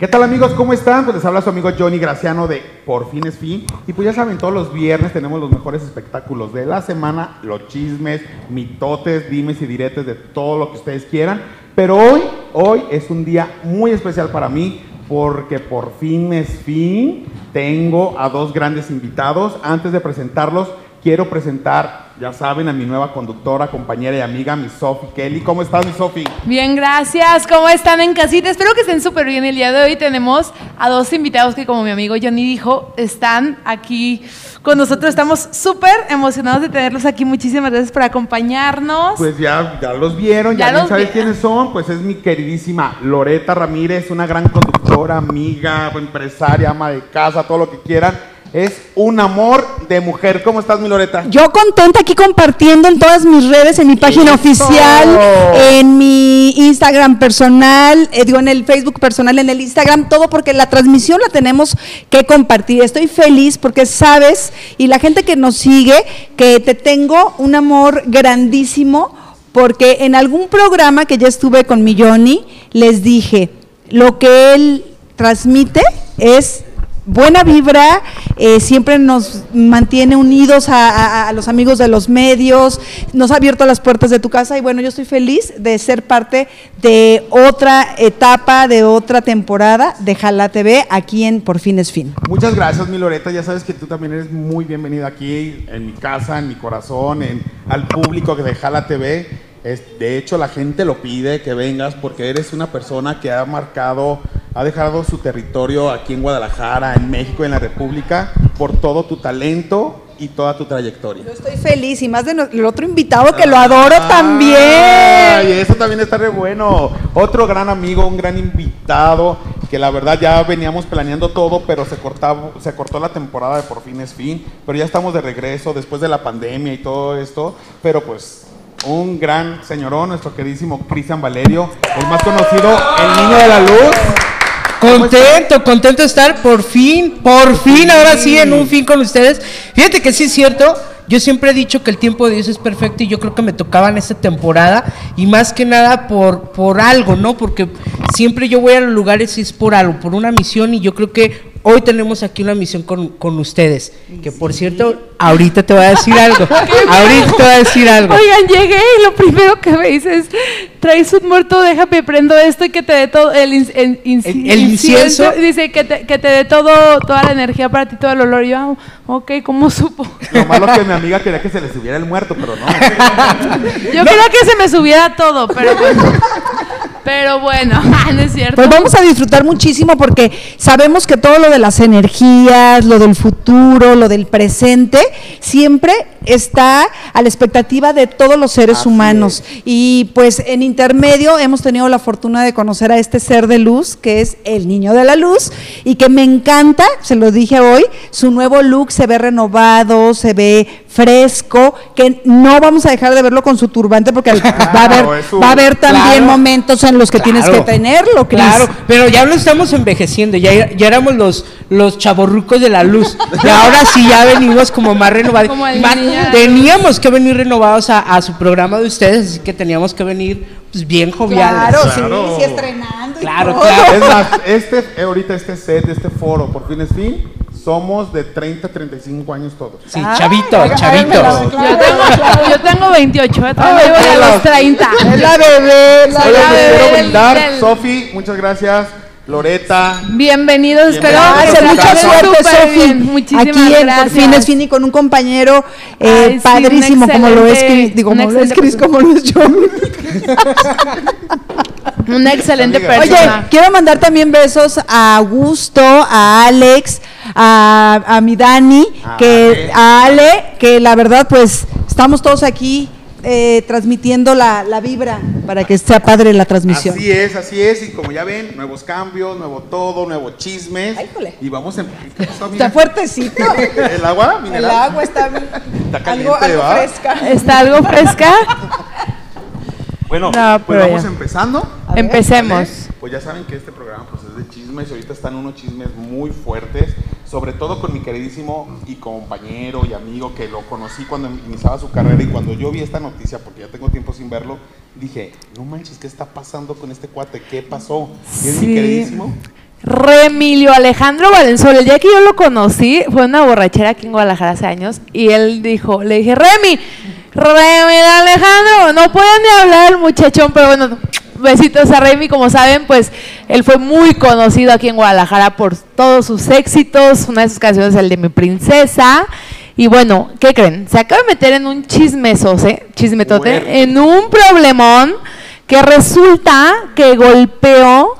¿Qué tal amigos? ¿Cómo están? Pues les habla su amigo Johnny Graciano de Por fin es fin. Y pues ya saben, todos los viernes tenemos los mejores espectáculos de la semana, los chismes, mitotes, dimes y diretes de todo lo que ustedes quieran. Pero hoy, hoy es un día muy especial para mí porque por fin es fin. Tengo a dos grandes invitados. Antes de presentarlos, quiero presentar ya saben, a mi nueva conductora, compañera y amiga, mi Sofi Kelly. ¿Cómo estás, mi Sofi? Bien, gracias. ¿Cómo están en casita? Espero que estén súper bien. El día de hoy tenemos a dos invitados que, como mi amigo Johnny dijo, están aquí con nosotros. Estamos súper emocionados de tenerlos aquí. Muchísimas gracias por acompañarnos. Pues ya, ya los vieron, ya, ya saben quiénes son. Pues es mi queridísima Loreta Ramírez, una gran conductora, amiga, empresaria, ama de casa, todo lo que quieran es un amor de mujer. ¿Cómo estás, mi Loreta? Yo contenta aquí compartiendo en todas mis redes, en mi página oficial, en mi Instagram personal, eh, digo, en el Facebook personal, en el Instagram, todo porque la transmisión la tenemos que compartir. Estoy feliz porque sabes, y la gente que nos sigue, que te tengo un amor grandísimo, porque en algún programa que ya estuve con mi Johnny, les dije, lo que él transmite es buena vibra, eh, siempre nos mantiene unidos a, los amigos de los medios, nos ha abierto las puertas de tu casa y bueno, yo estoy feliz de ser parte de otra etapa, de otra temporada de Jala TV aquí en Por Fin es Fin. Muchas gracias, mi Loreta, ya sabes que tú también eres muy bienvenida aquí en mi casa, en mi corazón, en, al público de Jala TV de hecho, la gente lo pide que vengas porque eres una persona que ha marcado, ha dejado su territorio aquí en Guadalajara, en México, en la República, por todo tu talento y toda tu trayectoria. Yo estoy feliz y más del otro invitado que lo adoro también. Y eso también está re bueno. Otro gran amigo, un gran invitado, que la verdad ya veníamos planeando todo, pero se, cortaba, se cortó la temporada de Por fin es fin. Pero ya estamos de regreso después de la pandemia y todo esto. Pero pues un gran señorón, nuestro queridísimo Cristian Valerio, el más conocido, el niño de la luz. Contento, contento de estar por fin, por fin, ahora sí, en un fin con ustedes. Fíjate que sí es cierto, yo siempre he dicho que el tiempo de Dios es perfecto y yo creo que me tocaba en esta temporada y más que nada por, por algo, ¿no? Porque siempre yo voy a los lugares y es por algo, por una misión y yo creo que hoy tenemos aquí una misión con, ustedes. Que por cierto, ahorita te voy a decir algo. ahorita te voy a decir algo. Oigan, llegué y lo primero que me dices, traes un muerto, déjame prendo esto y que te dé todo el, incienso. Dice que te, que te dé todo, toda la energía para ti, todo el olor. Y yo, ah, ok, ¿cómo supo? Lo malo es que mi amiga quería que se le subiera el muerto, pero no. yo quería que se me subiera todo, pero pues, Pero bueno, no es cierto. Pues vamos a disfrutar muchísimo porque sabemos que todo lo de las energías, lo del futuro, lo del presente, siempre está a la expectativa de todos los seres humanos. Y pues en intermedio hemos tenido la fortuna de conocer a este ser de luz, que es el niño de la luz, y que me encanta, se lo dije hoy, su nuevo look se ve renovado, se ve fresco, que no vamos a dejar de verlo con su turbante porque va a haber, va a haber también momentos en los que tienes que tenerlo, Claro, pero ya lo estamos envejeciendo, ya, ya éramos los, los chaborrucos de la luz, y ahora sí ya venimos como más renovados. Teníamos que venir renovados a, su programa de ustedes, así que teníamos que venir pues, bien joviales. Claro, sí, sí, estrenando. Claro, claro. Es más, este, ahorita este set, este foro, por fin es fin, somos de 30 a 35 años todos. Sí, chavitos, chavitos. Yo tengo, 28, ¿eh? Ay, voy a los 30. Es la bebé, la bebé. Sofi, muchas gracias. Loreta. Bienvenidos, espero gracias, mucha suerte, Sofi. Muchísimas Aquí en Por fin es fin y con un compañero eh, padrísimo, como lo es, digo, como lo es Cris, como lo es yo. Una excelente persona. Oye, quiero mandar también besos a Augusto, a Alex, a, a mi Dani, que, a Ale, que la verdad, pues estamos todos aquí eh, transmitiendo la, la, vibra para que sea padre la transmisión. Así es, así es. Y como ya ven, nuevos cambios, nuevo todo, nuevo chismes. Y vamos a. está fuertecito. ¿El agua? El agua está, está algo, algo fresca. Está algo fresca. Bueno, pues vamos empezando. Empecemos. Pues ya saben que este programa pues, es de chismes y ahorita están unos chismes muy fuertes, sobre todo con mi queridísimo y compañero y amigo que lo conocí cuando iniciaba su carrera y cuando yo vi esta noticia, porque ya tengo tiempo sin verlo, dije, no manches, ¿qué está pasando con este cuate? ¿Qué pasó? ¿Y es mi queridísimo? Remilio Alejandro Valenzuela, el día que yo lo conocí, fue una borrachera aquí en Guadalajara hace años, y él dijo, le dije, Remy, Remy Alejandro, no puede ni hablar el muchachón, pero bueno, besitos a Remy, como saben, pues él fue muy conocido aquí en Guadalajara por todos sus éxitos, una de sus canciones es el de Mi Princesa, y bueno, ¿qué creen? Se acaba de meter en un chismesote, chismetote, en un problemón que resulta que golpeó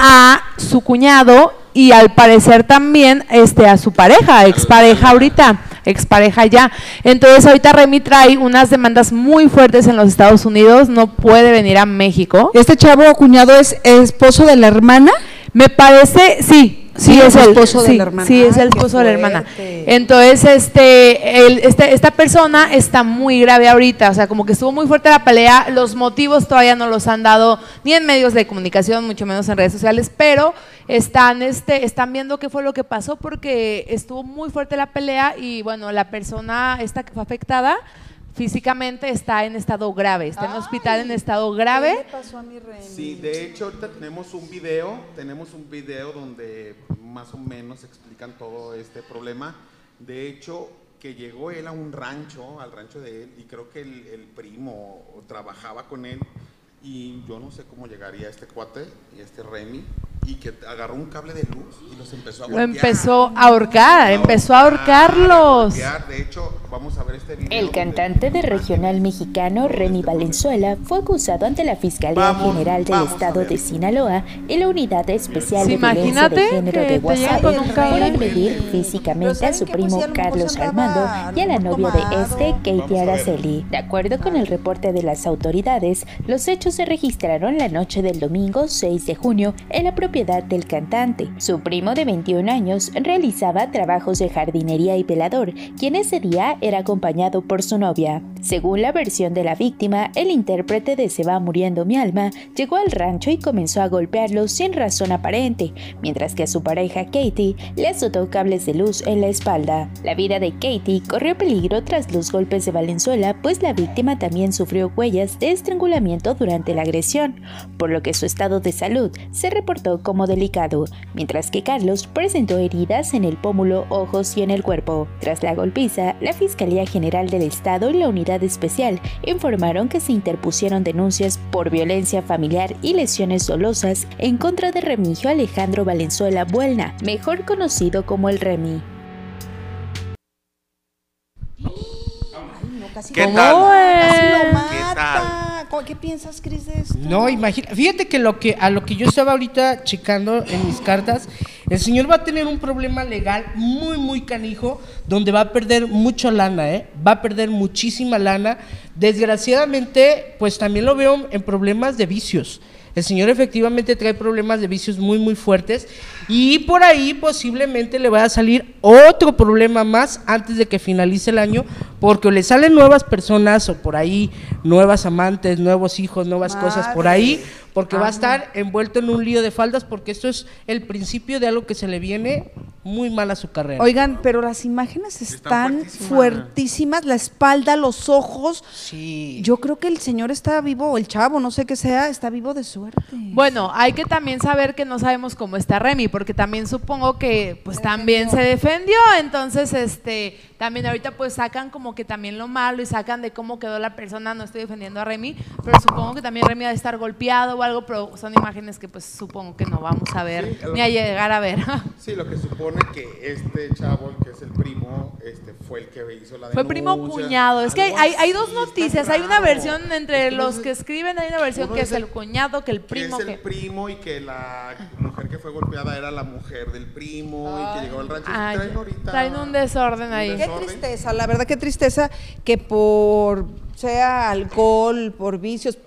a su cuñado y al parecer también este a su pareja, expareja ahorita, expareja ya. Entonces ahorita Remy trae unas demandas muy fuertes en los Estados Unidos, no puede venir a México. Este chavo cuñado es esposo de la hermana. Me parece, sí, sí, es el esposo de sí, la hermana. Sí, es el esposo de la hermana. Entonces, este, el- este, esta persona está muy grave ahorita, o sea, como que estuvo muy fuerte la pelea. Los motivos todavía no los han dado ni en medios de comunicación, mucho menos en redes sociales, pero están, este, están viendo qué fue lo que pasó porque estuvo muy fuerte la pelea y bueno, la persona esta que fue afectada físicamente está en estado grave, está en el hospital en estado grave. pasó a mi rey? Sí, de hecho ahorita tenemos un video, tenemos un video donde más o menos explican todo este problema. De hecho, que llegó él a un rancho, al rancho de él, y creo que el, el primo trabajaba con él, y yo no sé cómo llegaría este cuate, y este Remy, y que agarró un cable de luz y los empezó a Lo golpear. empezó a ahorcar, empezó a ahorcarlos. golpear. De hecho, vamos a ver este video. El cantante de regional mexicano Remy Valenzuela fue acusado ante la Fiscalía Vamos, General del Estado de Sinaloa y la Unidad Especial Sí, de Violencia de Género de un por agredir físicamente a ¿saben su? Pues primo lo Carlos Armando y a lo la novia de este, Katie. Araceli. De acuerdo con el reporte de las autoridades, los hechos se registraron la noche del domingo 6 de junio en la propiedad del cantante. Su primo de 21 años realizaba trabajos de jardinería y velador, quien ese día era acompañado por su novia. Según la versión de la víctima, el intérprete de Se va muriendo mi alma llegó al rancho y comenzó a golpearlo sin razón aparente, mientras que a su pareja Katie le azotó cables de luz en la espalda. La vida de Katie corrió peligro tras los golpes de Valenzuela, pues la víctima también sufrió huellas de estrangulamiento durante la agresión, por lo que su estado de salud se reportó como delicado, mientras que Carlos presentó heridas en el pómulo, ojos y en el cuerpo. Tras la golpiza, la Fiscalía General del Estado y la Unidad Especial informaron que se interpusieron denuncias por violencia familiar y lesiones dolosas en contra de Remigio Alejandro Valenzuela Buelna, mejor conocido como el Remy. Casi ¿Qué lo- tal? Casi lo ¿Qué mata. ¿Cómo- ¿Qué piensas, Cris, de esto? No, imagina, fíjate que lo que a lo que yo estaba ahorita checando en mis cartas, el señor va a tener un problema legal muy muy canijo donde va a perder mucho lana, ¿eh? Va a perder muchísima lana. Desgraciadamente, pues también lo veo en problemas de vicios. El señor efectivamente trae problemas de vicios muy muy fuertes y por ahí posiblemente le vaya a salir otro problema más antes de que finalice el año porque o le salen nuevas personas o por ahí nuevas amantes, nuevos hijos, nuevas cosas por ahí porque va a estar envuelto en un lío de faldas porque esto es el principio de algo que se le viene muy mal a su carrera. Oigan, pero las imágenes están fuertísimas. fuertísimas, la espalda, los ojos. Sí. Yo creo que el señor está vivo, o el chavo, no sé qué sea, está vivo de suerte. Bueno, hay que también saber que no sabemos cómo está Remy, porque también supongo que pues también se defendió, entonces este también ahorita pues sacan como que también lo malo y sacan de cómo quedó la persona, no estoy defendiendo a Remy, pero supongo que también Remy va a estar golpeado o algo, pero son imágenes que pues supongo que no vamos a ver Sí, ni a llegar a ver. Sí, lo que supone que este chavo, el que es el primo, este fue el que hizo la Fue primo denuncia. cuñado. Es que hay, hay, dos noticias. Hay una versión entre los que es- escriben, hay una versión que es el el- cuñado, que el primo. que es que... el primo y que la mujer que fue golpeada era la mujer del primo y que llegó al rancho. Ay, traen ahorita traen un desorden ahí. un Qué tristeza, la verdad qué tristeza que por sea alcohol, por vicios,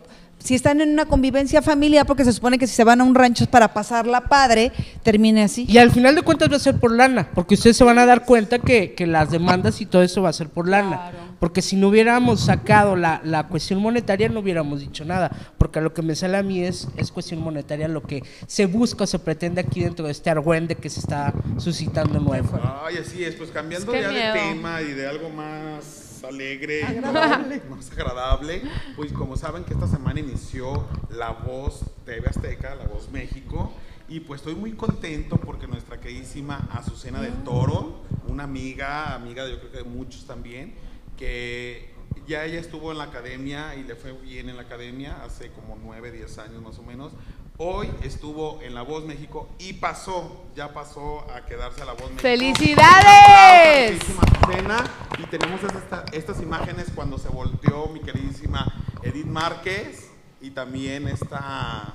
si están en una convivencia familiar, porque se supone que si se van a un rancho es para pasarla padre, termine así. Y al final de cuentas va a ser por lana, porque ustedes se van a dar cuenta que, que las demandas y todo eso va a ser por lana. Porque si no hubiéramos sacado la, la cuestión monetaria, no hubiéramos dicho nada. Porque lo que me sale a mí es, es cuestión monetaria, lo que se busca o se pretende aquí dentro de este argüende que se está suscitando nuevo. Ay, así es, pues cambiando ya miedo. de tema y de algo más alegre, más agradable, pues como saben que esta semana inició La Voz TV Azteca, La Voz México, Y pues estoy muy contento porque nuestra queridísima Azucena del Toro, una amiga, amiga de yo creo que de muchos también, que ya ella estuvo en la academia y le fue bien en la academia hace como 9, 10 años más o menos. Hoy estuvo en La Voz México y pasó, ya pasó a quedarse a La Voz México. ¡Felicidades! Y tenemos esta- estas imágenes cuando se volteó mi queridísima Edith Márquez y también esta,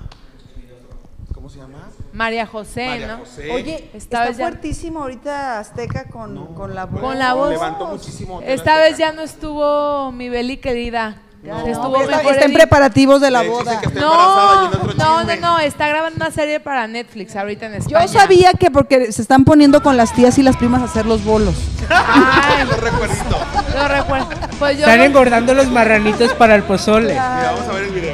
¿cómo se llama? María José, María ¿no? José. Oye, Esta está vez ya- fuertísimo ahorita Azteca con, con la voz. Con la voz. Levantó muchísimo. Esta vez ya no estuvo mi Beli querida. No. Estuvo está, mejor está en preparativos de la boda. que No, no, no, está grabando una serie para Netflix ahorita en España. Yo sabía que porque se están poniendo con las tías y las primas a hacer los bolos. Ay, Los recuerditos. Pues yo Están no- engordando los marranitos para el pozole. Mira, vamos a ver el video.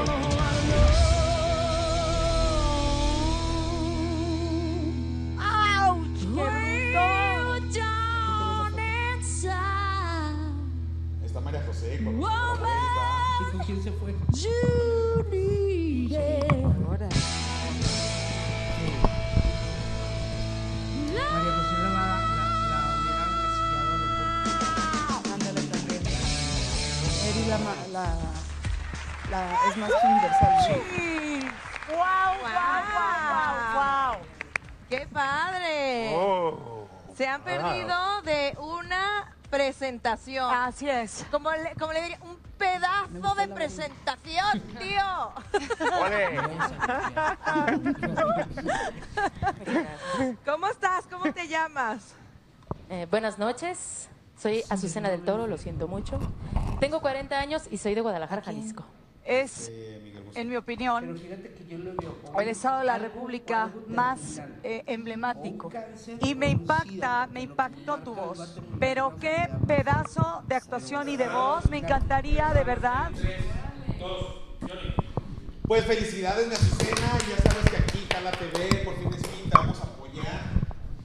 Presentación. Así es. Como le, como le diría, un pedazo de presentación, tío. ¿Cómo estás? ¿Cómo te llamas? Eh, buenas noches. Soy Azucena del Toro, lo siento mucho. Tengo 40 años y soy de Guadalajara, Jalisco. Es, en mi opinión, el Estado de la República más eh, emblemático. Y me impacta, me impactó tu voz. Pero qué pedazo de actuación y de voz. Me encantaría, de verdad. Pues felicidades, mi Azucena. Ya sabes que aquí Cala TV, por fin es fin, te vamos a apoyar.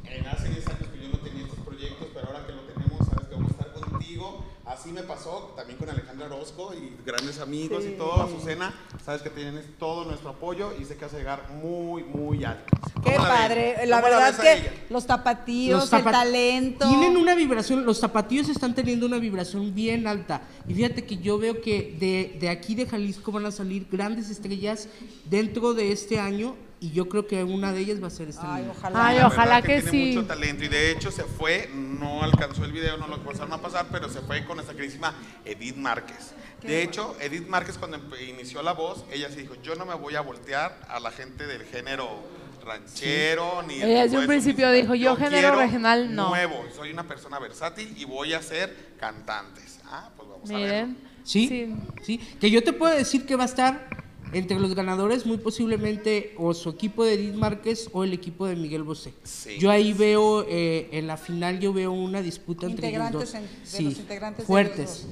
En hace 10 años que yo no tenía estos proyectos, pero ahora que lo tenemos, sabes que vamos a estar contigo. Así me pasó también con Alejandra Orozco y grandes amigos y todo. Azucena, sabes que tienes todo nuestro apoyo y sé que vas a llegar muy, muy alto. Qué ¿Cómo la padre. La ¿Cómo verdad ves a que los tapatíos, Los el talento. Tienen una vibración, los zapatillos están teniendo una vibración bien alta. Y fíjate que yo veo que de, de aquí de Jalisco van a salir grandes estrellas dentro de este año. Y yo creo que una de ellas va a ser esta Ay, ojalá. Ay, que tiene sí. mucho talento y de hecho se fue, no alcanzó el video, no lo pasaron a pasar, pero se fue con nuestra queridísima Edith Márquez. De hecho, Edith Márquez cuando inició la voz, ella se dijo, yo no me voy a voltear a la gente del género ranchero ni el Ella desde un principio dijo, yo género regional, no". Nuevo, soy una persona versátil y voy a ser cantantes. Ah, pues vamos a ver. ¿Sí? ¿Sí? Que yo te puedo decir que va a estar entre los ganadores muy posiblemente o su equipo de Edith Márquez o el equipo de Miguel Bosé. Sí. Yo ahí veo, eh, en la final yo veo una disputa entre ellos Integrantes dos. en- de sí, los integrantes de fuertes.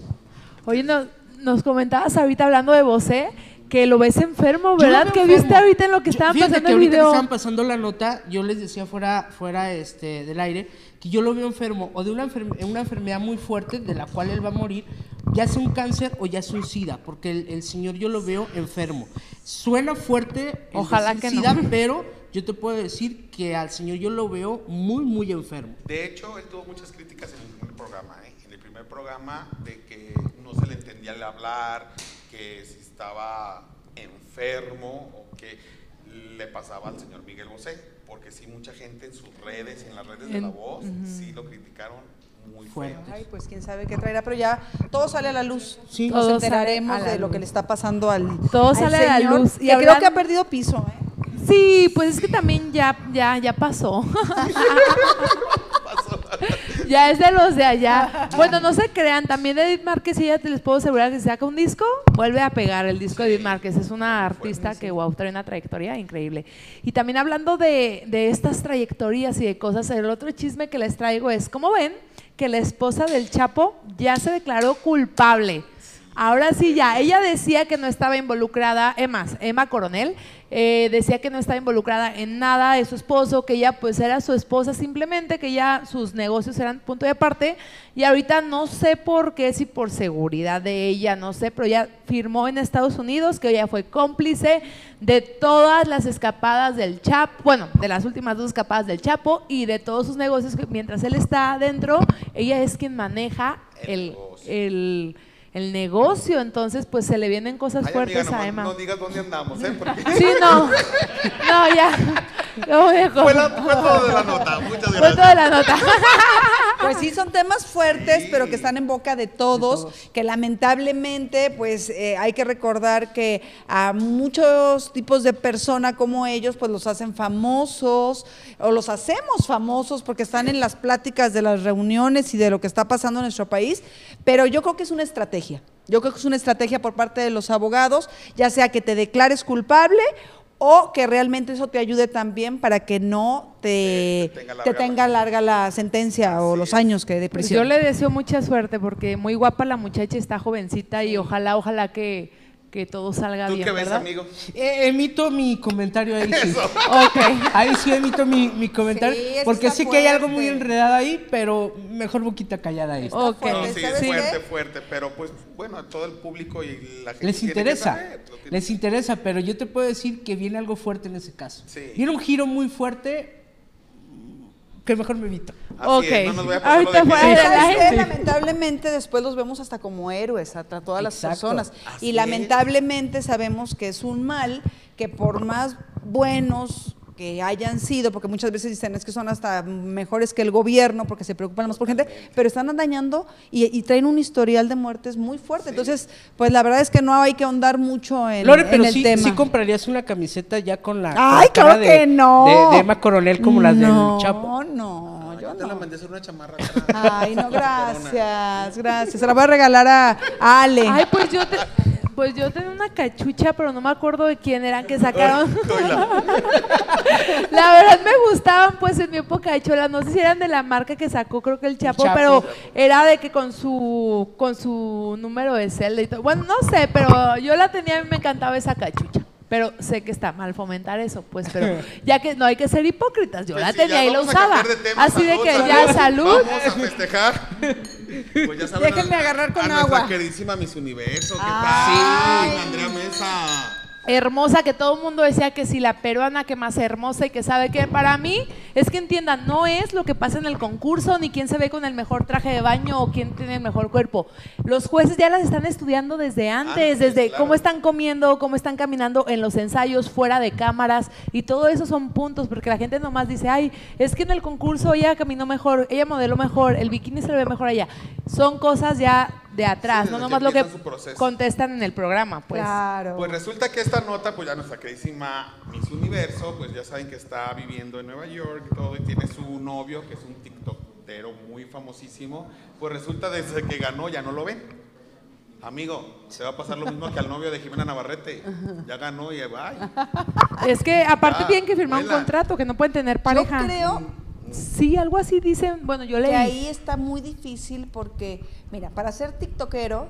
Oye, no- nos comentabas ahorita hablando de Bosé que lo ves enfermo, ¿verdad? Que enfermo. viste ahorita en lo que Yo- estaban pasando que el ahorita que video. estaban pasando la nota, yo les decía fuera, fuera este, del aire que yo lo veo enfermo o de una, enferme- una enfermedad muy fuerte de la cual él va a morir, ya sea un cáncer o ya sea un SIDA, porque el, el señor yo lo veo enfermo. Suena fuerte, el Ojalá que no. SIDA, pero yo te puedo decir que al señor yo lo veo muy, muy enfermo. De hecho, él tuvo muchas críticas en el primer programa, ¿eh? En el primer programa de que no se le entendía el hablar, que si estaba enfermo o que le pasaba al señor Miguel Bosé, porque sí mucha gente en sus redes y en las redes de la voz sí lo criticaron muy Fuerte. Ay, pues quién sabe qué traerá, pero ya todo sale a la luz. Sí. Nos Todo enteraremos de lo que le está pasando al Todo al sale a la señor, luz. Y que hablan- creo que ha perdido piso, ¿eh? Sí, pues es que también ya, ya, ya pasó. ya es de los de allá. Bueno, no se crean, también Edith Márquez, ella te les puedo asegurar que si saca un disco, vuelve a pegar el disco de Edith Márquez. Es una artista que, wow, trae una trayectoria increíble. Y también hablando de, de estas trayectorias y de cosas, el otro chisme que les traigo es, ¿cómo ven? Que la esposa del Chapo ya se declaró culpable. Ahora sí, ya. Ella decía que no estaba involucrada, Emma, Emma Coronel, eh, decía que no estaba involucrada en nada de su esposo, que ella pues era su esposa simplemente, que ya sus negocios eran punto de aparte. Y ahorita no sé por qué, si por seguridad de ella, no sé, pero ella firmó en Estados Unidos que ella fue cómplice de todas las escapadas del Chapo, bueno, de las últimas dos escapadas del Chapo y de todos sus negocios, que mientras él está adentro, ella es quien maneja el, el el negocio, entonces pues se le vienen cosas Ay, fuertes amiga, a Emma. No digas dónde andamos, ¿eh? Porque Sí, no, no, ya. Lo dejo. fue, la- fue todo de la nota. Muchas Fue gracias. toda la nota. Pues sí, son temas fuertes, Sí. pero que están en boca de todos, que lamentablemente, pues eh, hay que recordar que a muchos tipos de personas como ellos, pues los hacen famosos o los hacemos famosos porque están en las pláticas de las reuniones y de lo que está pasando en nuestro país, pero yo creo que es una estrategia. Yo creo que es una estrategia por parte de los abogados, ya sea que te declares culpable o que realmente eso te ayude también para que no te, Te tenga te larga tenga larga la sentencia o los años que de Pues prisión. yo le deseo mucha suerte porque muy guapa la muchacha, está jovencita y ojalá, ojalá que, que todo salga ¿Tú bien, qué ves, ¿verdad? amigo? Eh, emito mi comentario ahí. Sí. Ok. Ahí sí emito mi, mi comentario. Sí, porque está sí que hay algo muy fuerte. enredado ahí, pero mejor boquita callada ahí. Ok. No, sí, es ¿sabes fuerte, qué? fuerte, pero pues bueno, a todo el público y la gente Les tiene que interesa, saber, lo tiene- les interesa, pero yo te puedo decir que viene algo fuerte en ese caso. Sí. Viene un giro muy fuerte que mejor me evito. Así Ok. es, no nos vaya a pasar Ahorita fuera. Lamentablemente después los vemos hasta como héroes a, a todas las Exacto. personas. Así y es. lamentablemente sabemos que es un mal que por más buenos que hayan sido, porque muchas veces dicen es que son hasta mejores que el gobierno porque se preocupan más por gente, pero están dañando y, y traen un historial de muertes muy fuerte. Entonces, pues la verdad es que no hay que ahondar mucho en, Lore, en pero el sí, tema. sí comprarías una camiseta ya con la, con Ay, la claro de, que no. de, de Emma Coronel como las no, del Chapo. No, Ah, yo te la no. mandé a hacer una chamarra. Ay, no, gracias, gracias. Se la voy a regalar a a Ale. Ay, pues yo te, pues yo tenía una cachucha, pero no me acuerdo de quién eran que sacaron. La verdad me gustaban, pues en mi época de chola, no sé si eran de la marca que sacó, creo que el Chapo, Chapo. pero era de que con su con su número de celda y todo. Bueno, no sé, pero yo la tenía y me encantaba esa cachucha. Pero sé que está mal fomentar eso, pues, pero ya que no hay que ser hipócritas, yo Pues la sí, tenía y la usaba. cambiar de tema. Así de que ya salud. Vamos a festejar. Pues ya saben, Déjenme a- agarrar con a nuestra agua. queridísima Miss Universo. ¿Qué Ay. tal? Andrea Mesa. Hermosa que todo el mundo decía que si la peruana que más hermosa y que sabe que para mí es que entiendan, no es lo que pasa en el concurso ni quién se ve con el mejor traje de baño o quién tiene el mejor cuerpo. Los jueces ya las están estudiando desde antes, Antes, desde claro. cómo están comiendo, cómo están caminando en los ensayos, fuera de cámaras y todo eso son puntos porque la gente nomás dice, ay, es que en el concurso ella caminó mejor, ella modeló mejor, el bikini se le ve mejor allá. Son cosas ya de atrás, Sí, no nomás lo que contestan en el programa, pues. Claro. Pues resulta que esta nota, pues ya nuestra queridísima Miss Universo, pues ya saben que está viviendo en Nueva York y todo, y tiene su novio, que es un tiktokero muy famosísimo. Pues resulta desde que ganó ya no lo ven. Amigo, se va a pasar lo mismo que al novio de Jimena Navarrete. Ya ganó y bye. Es que aparte Ya, tienen que firmar un contrato, que no pueden tener pareja. Yo creo Sí, algo así dicen, bueno, yo leí. que ahí está muy difícil porque, mira, para ser tiktokero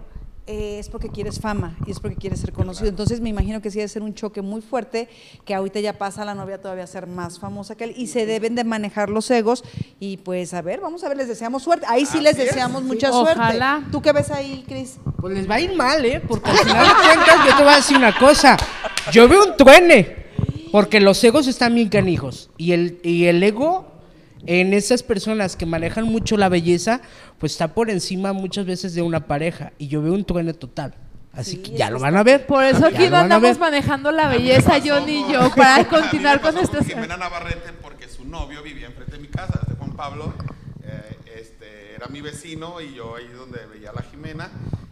eh, es porque quieres fama y es porque quieres ser conocido. Entonces me imagino que sí debe ser un choque muy fuerte, que ahorita ya pasa la novia todavía a ser más famosa que él y se deben de manejar los egos y pues a ver, vamos a ver, les deseamos suerte. Ahí sí Así les es. deseamos mucha Ojalá. suerte. ¿Tú qué ves ahí, Cris? Pues les va a ir mal, ¿eh? Porque al final de cuentas yo te voy a decir una cosa. Yo veo un truene. Porque los egos están bien canijos. Y el, y el ego en esas personas que manejan mucho la belleza, pues está por encima muchas veces de una pareja. Y yo veo un truene total. Así que ya lo van a ver. Por eso aquí no andamos manejando la A mí me belleza, ni con- yo, para continuar con este... Jimena Navarrete porque su novio vivía enfrente de mi casa, de Juan Pablo. eh, este, era mi vecino y yo ahí donde veía a la Jimena.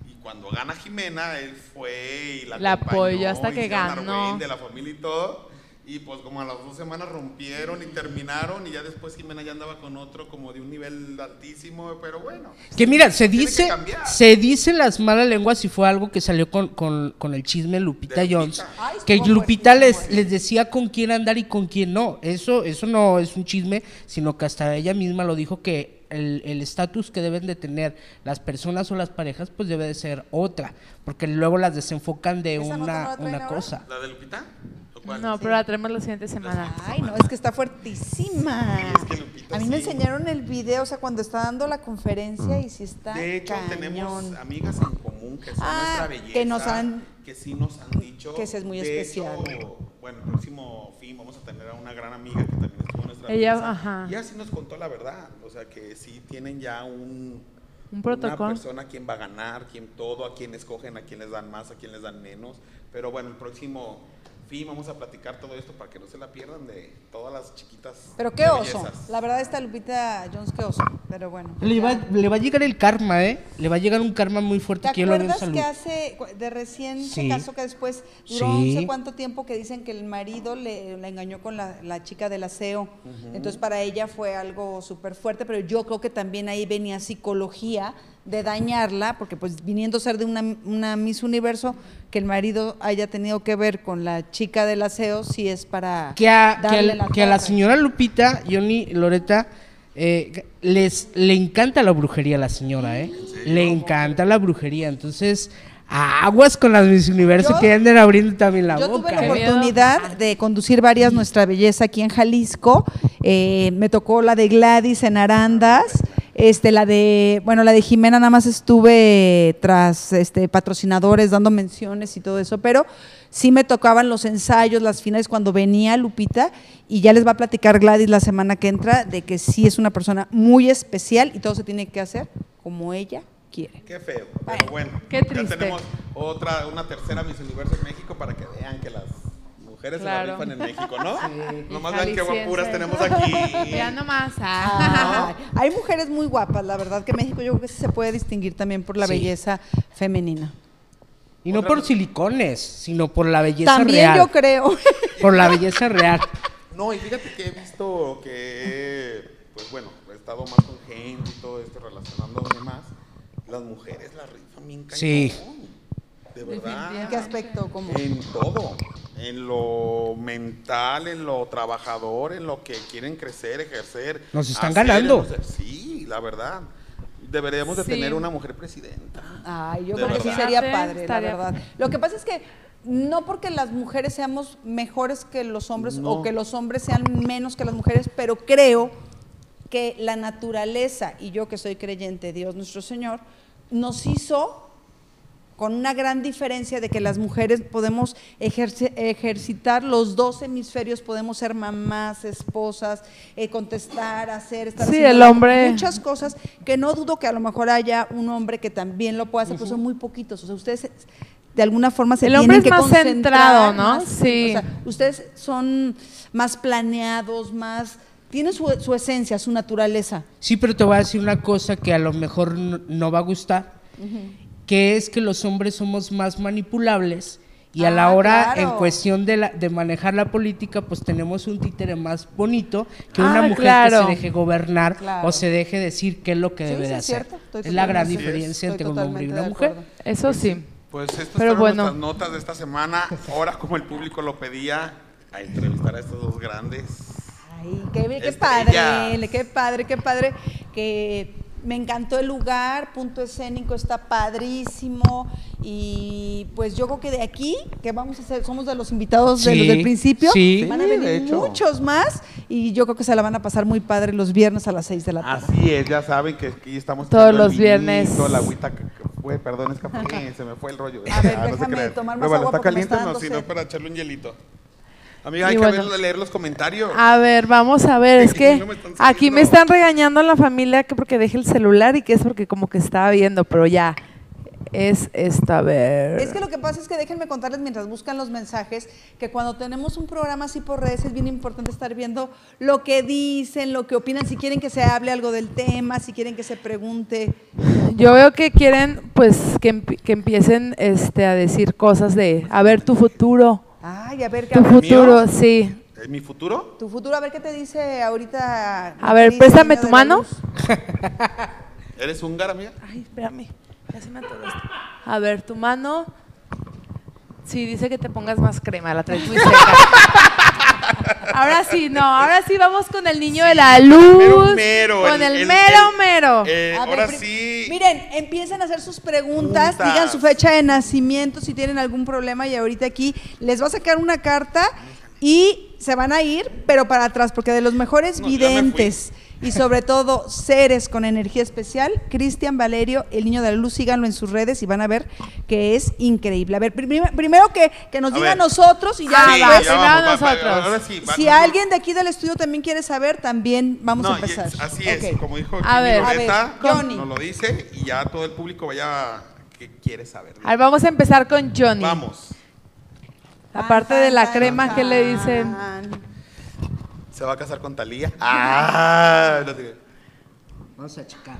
Y cuando gana Jimena, él fue y la, La apoyó hasta que ganó. De la familia y todo. Y pues como a las dos semanas rompieron y terminaron y ya después Jimena ya andaba con otro como de un nivel altísimo, pero bueno. Que mira, se dice, se dicen las malas lenguas y fue algo que salió con, con- con el chisme Lupita. Jones, Ay, que Lupita les, les decía con quién andar y con quién no. Eso, eso no es un chisme, sino que hasta ella misma lo dijo que el estatus que deben de tener las personas o las parejas, pues debe de ser otra, porque luego las desenfocan de ¿Esa no te una, una cosa. ¿La de Lupita? No, pero la tenemos la siguiente semana. Ay, no, es que está fuertísima. Sí, es que Lupita a mí me enseñaron el video, o sea, cuando está dando la conferencia y sí está De hecho, cañón. tenemos amigas en común que son Ah, nuestra belleza. que nos han- que sí nos han dicho. que ese es muy de especial. hecho, bueno, el próximo fin vamos a tener a una gran amiga que también estuvo en nuestra Ella, belleza. ajá. Y así nos contó la verdad. O sea, que sí tienen ya un. Un protocolo. Una persona a quién va a ganar, quién todo, a quién escogen, a quién les dan más, a quién les dan menos. Pero bueno, el próximo fin vamos a platicar todo esto para que no se la pierdan de todas las chiquitas. Pero qué oso. bellezas. La verdad, esta Lupita Jones, qué oso. Pero bueno. Le va, le va a llegar el karma, ¿eh? Le va a llegar un karma muy fuerte ¿Te que lo acuerdas salud. que hace, de recién se Sí. casó que después duró Sí. no sé cuánto tiempo que dicen que el marido le, la engañó con la, la chica del aseo? Entonces para ella fue algo súper fuerte, pero yo creo que también ahí venía psicología de dañarla, porque pues viniendo a ser de una, una Miss Universo, que el marido haya tenido que ver con la chica del aseo, sí es para que a, que darle a- la que a la señora Lupita, Johnny, Loreta, eh, les le encanta la brujería a la señora, ¿eh? Le encanta la brujería. Entonces, aguas con las Miss Universo Yo- que anden abriendo también la Yo boca. tuve la oportunidad de conducir varias Nuestra Belleza aquí en Jalisco. Eh, me tocó la de Gladys en Arandas. Este, la de, bueno, la de Jimena nada más estuve tras este, patrocinadores dando menciones y todo eso, pero sí me tocaban los ensayos, las finales cuando venía Lupita y ya les va a platicar Gladys la semana que entra de que sí es una persona muy especial y todo se tiene que hacer como ella quiere. Qué feo, Bueno, pero bueno. qué Ya triste. tenemos otra, una tercera Miss Universo en México para que vean que las mujeres Claro. se la rifan en México, ¿no? Y Nomás vean qué guapuras tenemos aquí. Ya nomás. ah. Ay, hay mujeres muy guapas, la verdad que México yo creo que sí se puede distinguir también por la Sí. belleza femenina. Y no por silicones, sino por la belleza También real. yo creo. Por la belleza real. No, y fíjate que he visto que, pues bueno, he estado más con gente y todo esto, relacionando y demás. Las mujeres la rifan bien cañón. Sí. De verdad. ¿En qué aspecto? Como En todo. En lo mental, en lo trabajador, en lo que quieren crecer, ejercer. Nos están hacer, ganando. Sí, la verdad. Deberíamos de Sí. tener una mujer presidenta. Ay, yo De creo que sí sería padre, la verdad. Lo que pasa es que no porque las mujeres seamos mejores que los hombres No. o que los hombres sean menos que las mujeres, pero creo que la naturaleza, y yo que soy creyente, Dios nuestro Señor, nos hizo con una gran diferencia de que las mujeres podemos ejerce- ejercitar los dos hemisferios, podemos ser mamás, esposas, eh, contestar, hacer, estar Sí, haciendo el hombre- muchas cosas que no dudo que a lo mejor haya un hombre que también lo pueda hacer, pero son muy poquitos. O sea, ustedes de alguna forma se El tienen hombre es que más concentrar centrado, ¿no? más, Sí. O sea, ustedes son más planeados, más tienen su, su esencia, su naturaleza. Sí, pero te voy a decir una cosa que a lo mejor no, no va a gustar, que es que los hombres somos más manipulables y a la Ah, hora claro. en cuestión de, la- de manejar la política, pues tenemos un títere más bonito que una Ah, mujer claro. que se deje gobernar Claro. o se deje decir qué es lo que Sí, debe sí, de es hacer. cierto, estoy es la gran diferencia entre un hombre y una mujer. Eso sí. Pues estas Pero fueron bueno. nuestras notas de esta semana. Ahora, como el público lo pedía, a entrevistar a estos dos grandes. Ay, qué, qué padre, qué padre, qué padre, que me encantó el lugar, punto escénico está padrísimo y pues yo creo que de aquí, que vamos a hacer, somos de los invitados de Sí, los del principio, sí. van a de venir hecho. muchos más y yo creo que se la van a pasar muy padre los viernes a las 6 de la tarde. Así es, ya saben que aquí estamos. Todos los viernes. vinito, La agüita, que- perdón, es café, se me fue el rollo. A ver, Ah, no se déjame crean. tomar más agua ¿Está caliente? está No, dando si no, sed. para echarle un hielito. Amiga, hay Y que bueno. ver- leer los comentarios. A ver, vamos a ver, es que no me están aquí me están regañando la familia que porque deje el celular y que es porque como que estaba viendo, pero ya es esta, a ver. Es que lo que pasa es que déjenme contarles mientras buscan los mensajes que cuando tenemos un programa así por redes es bien importante estar viendo lo que dicen, lo que opinan, si quieren que se hable algo del tema, si quieren que se pregunte. Yo veo que quieren pues que, que empiecen este a decir cosas de, a ver tu futuro, Ay, a ver, tu a ver, futuro, sí. ¿Es mi futuro? tu futuro, a ver qué te dice ahorita. A ver, préstame tu mano. ¿Eres húngara, amiga? Ay, espérame, ya se me atoró esto. A ver, tu mano. Sí, dice que te pongas más crema, la traes muy seca. Ahora sí, no, ahora sí vamos con el niño de la luz. mero mero, Con el- mero el- mero. Eh, ver, ahora sí. Miren, empiecen a hacer sus preguntas, Preguntas. digan su fecha de nacimiento si tienen algún problema y ahorita aquí les va a sacar una carta y se van a ir, pero para atrás, porque de los mejores No, ya me fui. videntes y sobre todo seres con energía especial, Cristian Valerio, el niño de la luz, síganlo en sus redes y van a ver que es increíble. A ver, prim- primero que, que nos A digan ver. nosotros y ya Ah, Sí, va, ya primero vamos, va, va, nosotros. ahora sí, va, si alguien de aquí del estudio también quiere saber, también vamos No, a empezar. es- así es, como dijo A ver, a ver, Johnny. nos lo dice y ya todo el público vaya que quiere saber. A ver, vamos a empezar con Johnny. Vamos. Aparte de la crema, ¿qué le dicen? ¿Se va a casar con Talía? Ah, no Vamos a checar.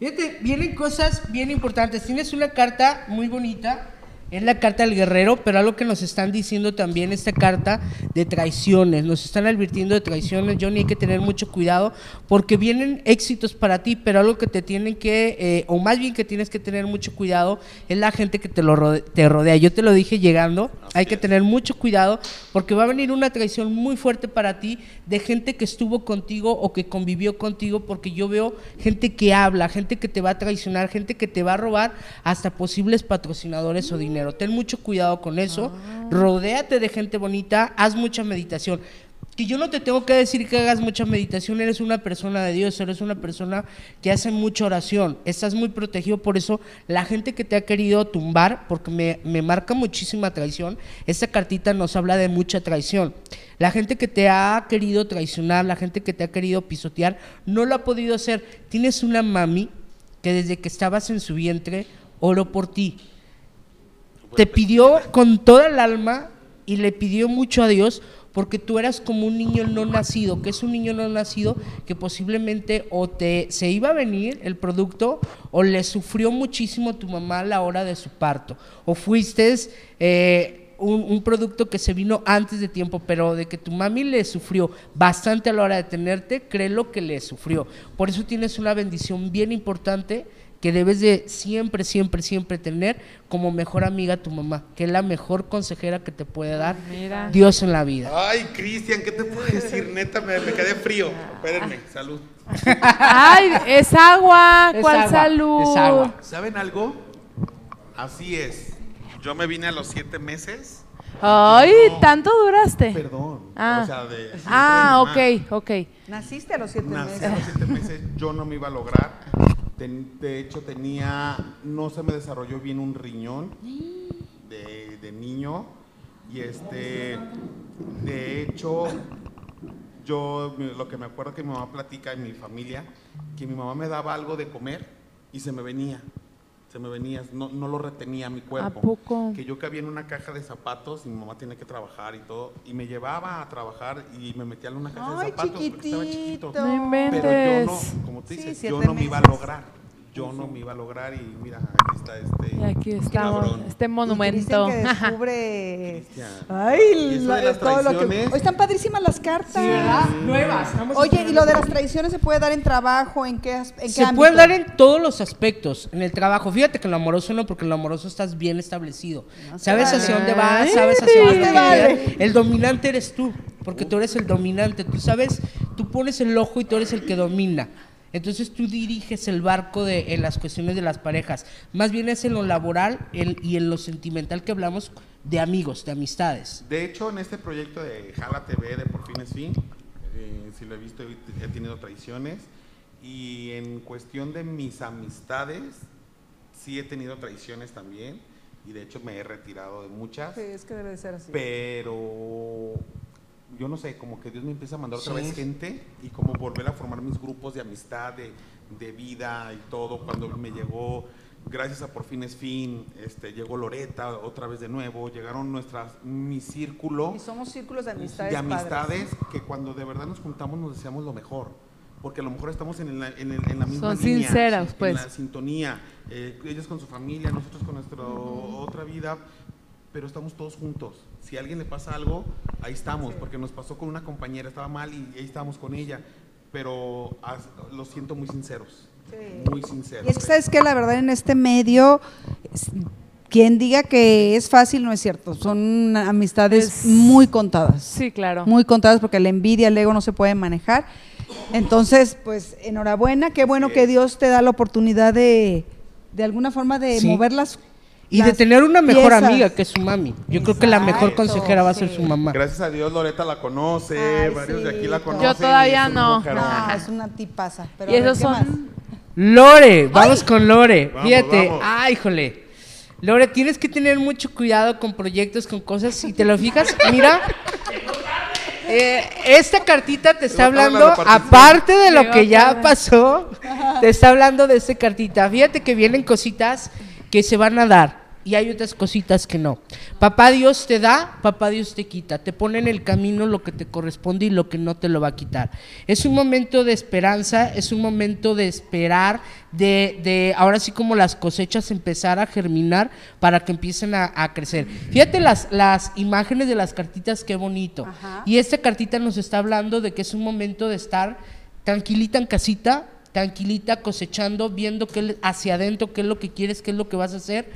Fíjate, vienen cosas bien importantes. Tienes una carta muy bonita. Es la carta del guerrero, pero algo que nos están diciendo también esta carta de traiciones. Nos están advirtiendo de traiciones, Johnny. Hay que tener mucho cuidado porque vienen éxitos para ti, pero algo que te tienen que, eh, o más bien que tienes que tener mucho cuidado, es la gente que te, lo rode- te rodea. Yo te lo dije llegando. Hay que tener mucho cuidado porque va a venir una traición muy fuerte para ti de gente que estuvo contigo o que convivió contigo porque yo veo gente que habla, gente que te va a traicionar, gente que te va a robar hasta posibles patrocinadores o dinero. Ten mucho cuidado con eso. Rodéate de gente bonita, haz mucha meditación. Que yo no te tengo que decir que hagas mucha meditación, eres una persona de Dios, eres una persona que hace mucha oración, estás muy protegido, por eso la gente que te ha querido tumbar, porque me, me marca muchísima traición, esta cartita nos habla de mucha traición. La gente que te ha querido traicionar, la gente que te ha querido pisotear, no lo ha podido hacer. Tienes una mami que desde que estabas en su vientre oró por ti, te pidió con toda el alma y le pidió mucho a Dios porque tú eras como un niño no nacido, que es un niño no nacido que posiblemente o te se iba a venir el producto o le sufrió muchísimo tu mamá a la hora de su parto o fuiste eh, un, un producto que se vino antes de tiempo, pero de que tu mami le sufrió bastante a la hora de tenerte, créelo que le sufrió. Por eso tienes una bendición bien importante que debes de siempre, siempre, siempre tener como mejor amiga a tu mamá, que es la mejor consejera que te puede dar Mira. Dios en la vida. Ay, Cristian, ¿qué te puedo decir? Neta, me, me quedé frío. Espérenme, salud. Ay, es agua. Es ¿Cuál agua, salud? es agua. ¿Saben algo? Así es. Yo me vine a los siete meses. Ay, No. ¿tanto duraste? Perdón. Ah. O sea, de. Ah, ok, ok. Naciste a los siete Nací meses. a los siete meses, yo no me iba a lograr. De hecho, tenía, no se me desarrolló bien un riñón de, de niño. Y este, de hecho, yo lo que me acuerdo que mi mamá platica en mi familia, que mi mamá me daba algo de comer y se me venía. Se me venía, no, no lo retenía mi cuerpo. ¿A poco? Que yo cabía en una caja de zapatos y mi mamá tenía que trabajar y todo. Y me llevaba a trabajar y me metía en una caja Ay, de zapatos porque estaba chiquito. chiquitito. No inventes. Pero yo no, como tú Sí, dices, yo no me iba a lograr. Yo no me iba a lograr y mira, aquí está este. Y aquí estamos, cabrón. este monumento. Que descubre. Ay, la- de las todo lo que. Hoy están padrísimas las cartas. Nuevas. Vamos a Oye, ¿y lo de las traiciones se puede dar en trabajo? ¿En qué, en qué Se ámbito? puede dar en todos los aspectos, en el trabajo. Fíjate que en lo amoroso no, porque en lo amoroso estás bien establecido. sabes vale. hacia dónde vas, sabes hacia dónde vas. vale. El dominante eres tú, porque tú eres el dominante. Tú sabes, tú pones el ojo y tú eres el que domina. Entonces tú diriges el barco de, en las cuestiones de las parejas. Más bien es en lo laboral el- y en lo sentimental que hablamos de amigos, de amistades. De hecho, en este proyecto de Jala TV de Por Fin es Fin, eh, si lo he visto, he he tenido traiciones. Y en cuestión de mis amistades, sí he tenido traiciones también. Y de hecho me he retirado de muchas. Sí, es que debe de ser así. Pero yo no sé, como que Dios me empieza a mandar otra Sí. vez gente y como volver a formar mis grupos de amistad, de, de vida y todo. Cuando me llegó, gracias a Por Fin es Fin, este, llegó Loreta otra vez de nuevo, llegaron nuestras, mi círculo Y somos círculos de amistades. de padres. amistades que cuando de verdad nos juntamos nos deseamos lo mejor. Porque a lo mejor estamos en la, en el- en la misma Son línea, sinceros, en pues. la sintonía. Eh, ellos con su familia, nosotros con nuestra otra vida, pero estamos todos juntos. Si a alguien le pasa algo, ahí estamos, porque nos pasó con una compañera, estaba mal y ahí estábamos con ella. Pero as- lo siento muy sinceros. Muy sinceros. Y es que, ¿sabes qué? La verdad, en este medio, quien diga que es fácil no es cierto. Son amistades Es- muy contadas. Sí, claro. Muy contadas porque la envidia, el ego no se pueden manejar. Entonces, pues enhorabuena, qué bueno que Dios te da la oportunidad de, de alguna forma de Sí. mover las Y de tener una mejor piezas. amiga que es su mami. Yo creo que la mejor consejera va a ser sí. su mamá. Gracias a Dios Loreta la conoce, Ay, varios de aquí la yo conocen. y todavía no. No, es una tipaza. Pero y esos son. Lore, vamos con Lore. Vamos, Fíjate, vamos. ay, híjole. Lore, tienes que tener mucho cuidado con proyectos, con cosas. Si te lo fijas, mira. eh, esta cartita te está hablando, aparte de lo que ya pasó, te está hablando de esta cartita. Fíjate que vienen cositas que se van a dar y hay otras cositas que no. Papá Dios te da, papá Dios te quita. Te pone en el camino lo que te corresponde y lo que no te lo va a quitar. Es un momento de esperanza, es un momento de esperar, de, de ahora sí como las cosechas empezar a germinar para que empiecen a, a crecer. Fíjate las, las imágenes de las cartitas, qué bonito. Y esta cartita nos está hablando de que es un momento de estar tranquilita en casita, tranquilita cosechando, viendo qué, hacia adentro qué es lo que quieres, qué es lo que vas a hacer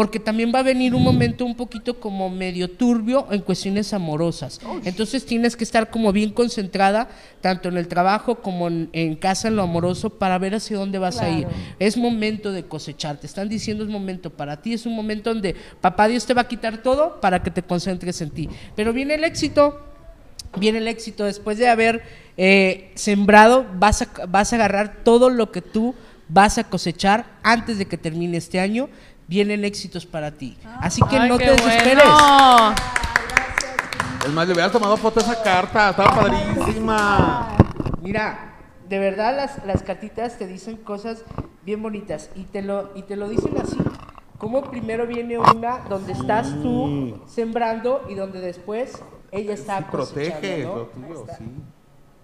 porque también va a venir un momento un poquito como medio turbio en cuestiones amorosas. Entonces tienes que estar como bien concentrada, tanto en el trabajo como en, en casa, en lo amoroso, para ver hacia dónde vas a ir. Es momento de cosechar, te están diciendo es momento para ti, es un momento donde papá Dios te va a quitar todo para que te concentres en ti. Pero viene el éxito, viene el éxito. Después de haber eh, sembrado, vas a, vas a agarrar todo lo que tú vas a cosechar antes de que termine este año. Vienen éxitos para ti. Así que Ay, no qué te desesperes. bueno. Es más, le hubieras tomado foto a esa carta, estaba padrísima. Mira, de verdad las, las cartitas te dicen cosas bien bonitas y te lo, y te lo dicen así. Como primero viene una donde estás tú sembrando y donde después ella está Sí, protege cosechando, lo ¿no? tuyo, sí.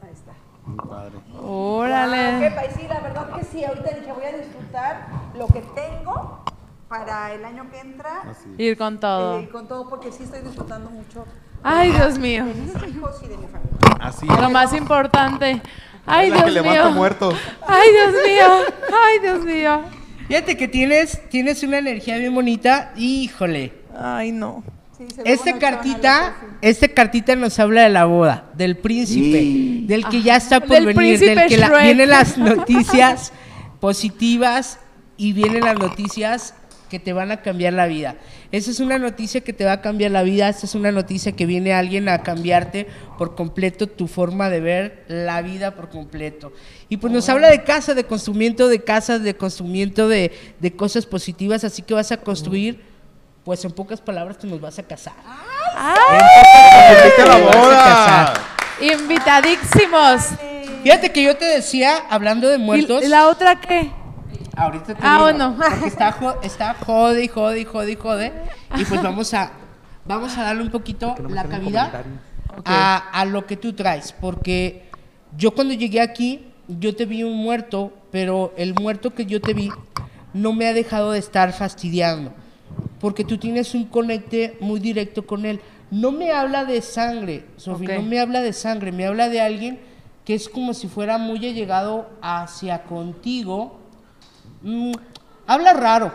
Ahí está. Muy padre. Órale. Ok, país, sí, la verdad que sí, ahorita dije voy a disfrutar lo que tengo para el año que entra. Así. Ir con todo. eh, con todo, porque sí estoy disfrutando mucho Ay, Dios mío. de mis hijos y de mi familia. Así. Lo más importante. Ay, Es la que Dios mío. muertos. Ay, Dios mío. Ay, Dios mío. Fíjate que tienes, tienes una energía bien bonita. Híjole. Ay, no. Sí, Esta cartita, esta cartita nos habla de la boda, del príncipe, del que ya está por Del venir, del que la- vienen las noticias positivas y vienen las noticias que te van a cambiar la vida. Esa es una noticia que te va a cambiar la vida, esta es una noticia que viene alguien a cambiarte por completo tu forma de ver la vida por completo. Y pues nos habla de casa, de construimiento de casas, de construimiento de, de cosas positivas, así que vas a construir, pues en pocas palabras te nos vas a casar. Invitadísimos. Fíjate que yo te decía, hablando de muertos, ¿Y la otra qué? Ahorita te Ah, digo, bueno. porque está, jo- está jode y jode y jode y jode, y pues vamos a, vamos a darle un poquito la cabida a, a lo que tú traes, porque yo cuando llegué aquí, yo te vi un muerto, pero el muerto que yo te vi no me ha dejado de estar fastidiando, porque tú tienes un conecte muy directo con él. No me habla de sangre, Sofía, no me habla de sangre, me habla de alguien que es como si fuera muy allegado hacia contigo. Mm, habla raro.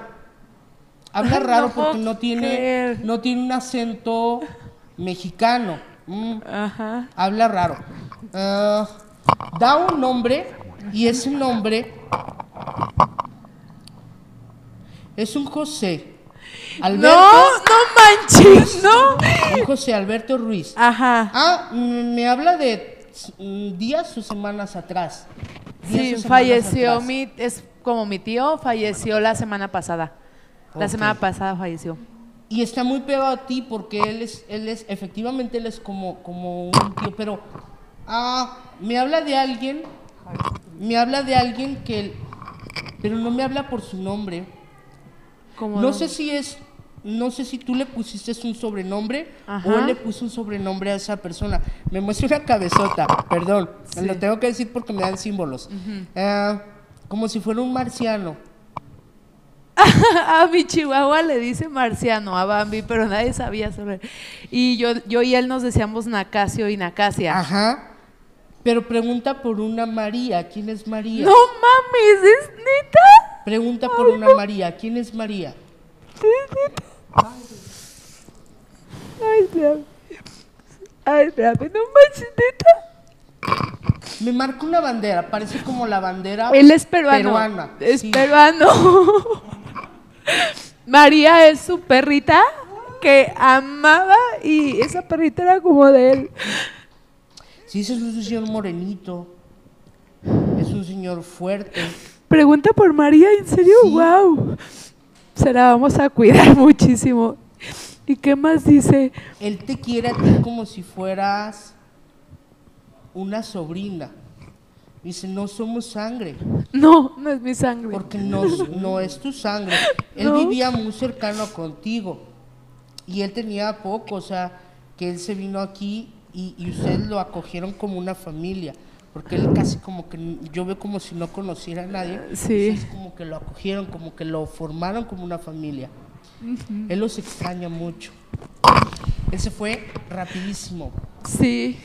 Habla Ay, raro porque no tiene, creer. no tiene un acento mexicano. Mm, Ajá. habla raro. Ah, da un nombre y ese nombre es un José. Alberto, No, no manches, no. un José Alberto Ruiz. Ajá. Ah, mm, me habla de días o semanas atrás. Días Sí, o semanas falleció atrás. mi, es como mi tío, falleció la semana pasada. La semana pasada falleció. Y está muy pegado a ti porque él es, él es, efectivamente él es como, como un tío, pero ah, me habla de alguien, me habla de alguien que, pero no me habla por su nombre. Como No sé si es, no sé si tú le pusiste un sobrenombre Ajá. o él le puso un sobrenombre a esa persona. Me muestra una cabezota, perdón, lo tengo que decir porque me dan símbolos. Ah, como si fuera un marciano. a mi chihuahua le dice marciano a Bambi, pero nadie sabía sobre él. Y yo, yo y él nos decíamos Nacasio y Nacasia. Ajá. Pero pregunta por una María. ¿Quién es María? No mames, ¿es neta? Pregunta por una María. ¿Quién es María? Ay. Ay, espérame, no manches, neta. Me marca una bandera, parece como la bandera Él es peruano. peruana. Es sí. peruano. María es su perrita que amaba y esa perrita era como de él. Sí, ese es un señor morenito. Es un señor fuerte. Pregunta por María, ¿en serio? Sí. ¡Wow! Se la vamos a cuidar muchísimo. ¿Y qué más dice? Él te quiere a ti como si fueras una sobrina. Dice, no somos sangre, No, no es mi sangre. porque no, no es tu sangre. Él No. vivía muy cercano contigo y él tenía poco, o sea, que él se vino aquí y, y ustedes lo acogieron como una familia, porque él casi como que, yo veo como si no conociera a nadie, Sí. ustedes como que lo acogieron, como que lo formaron como una familia. Él los extraña mucho. Él se fue rapidísimo. Sí.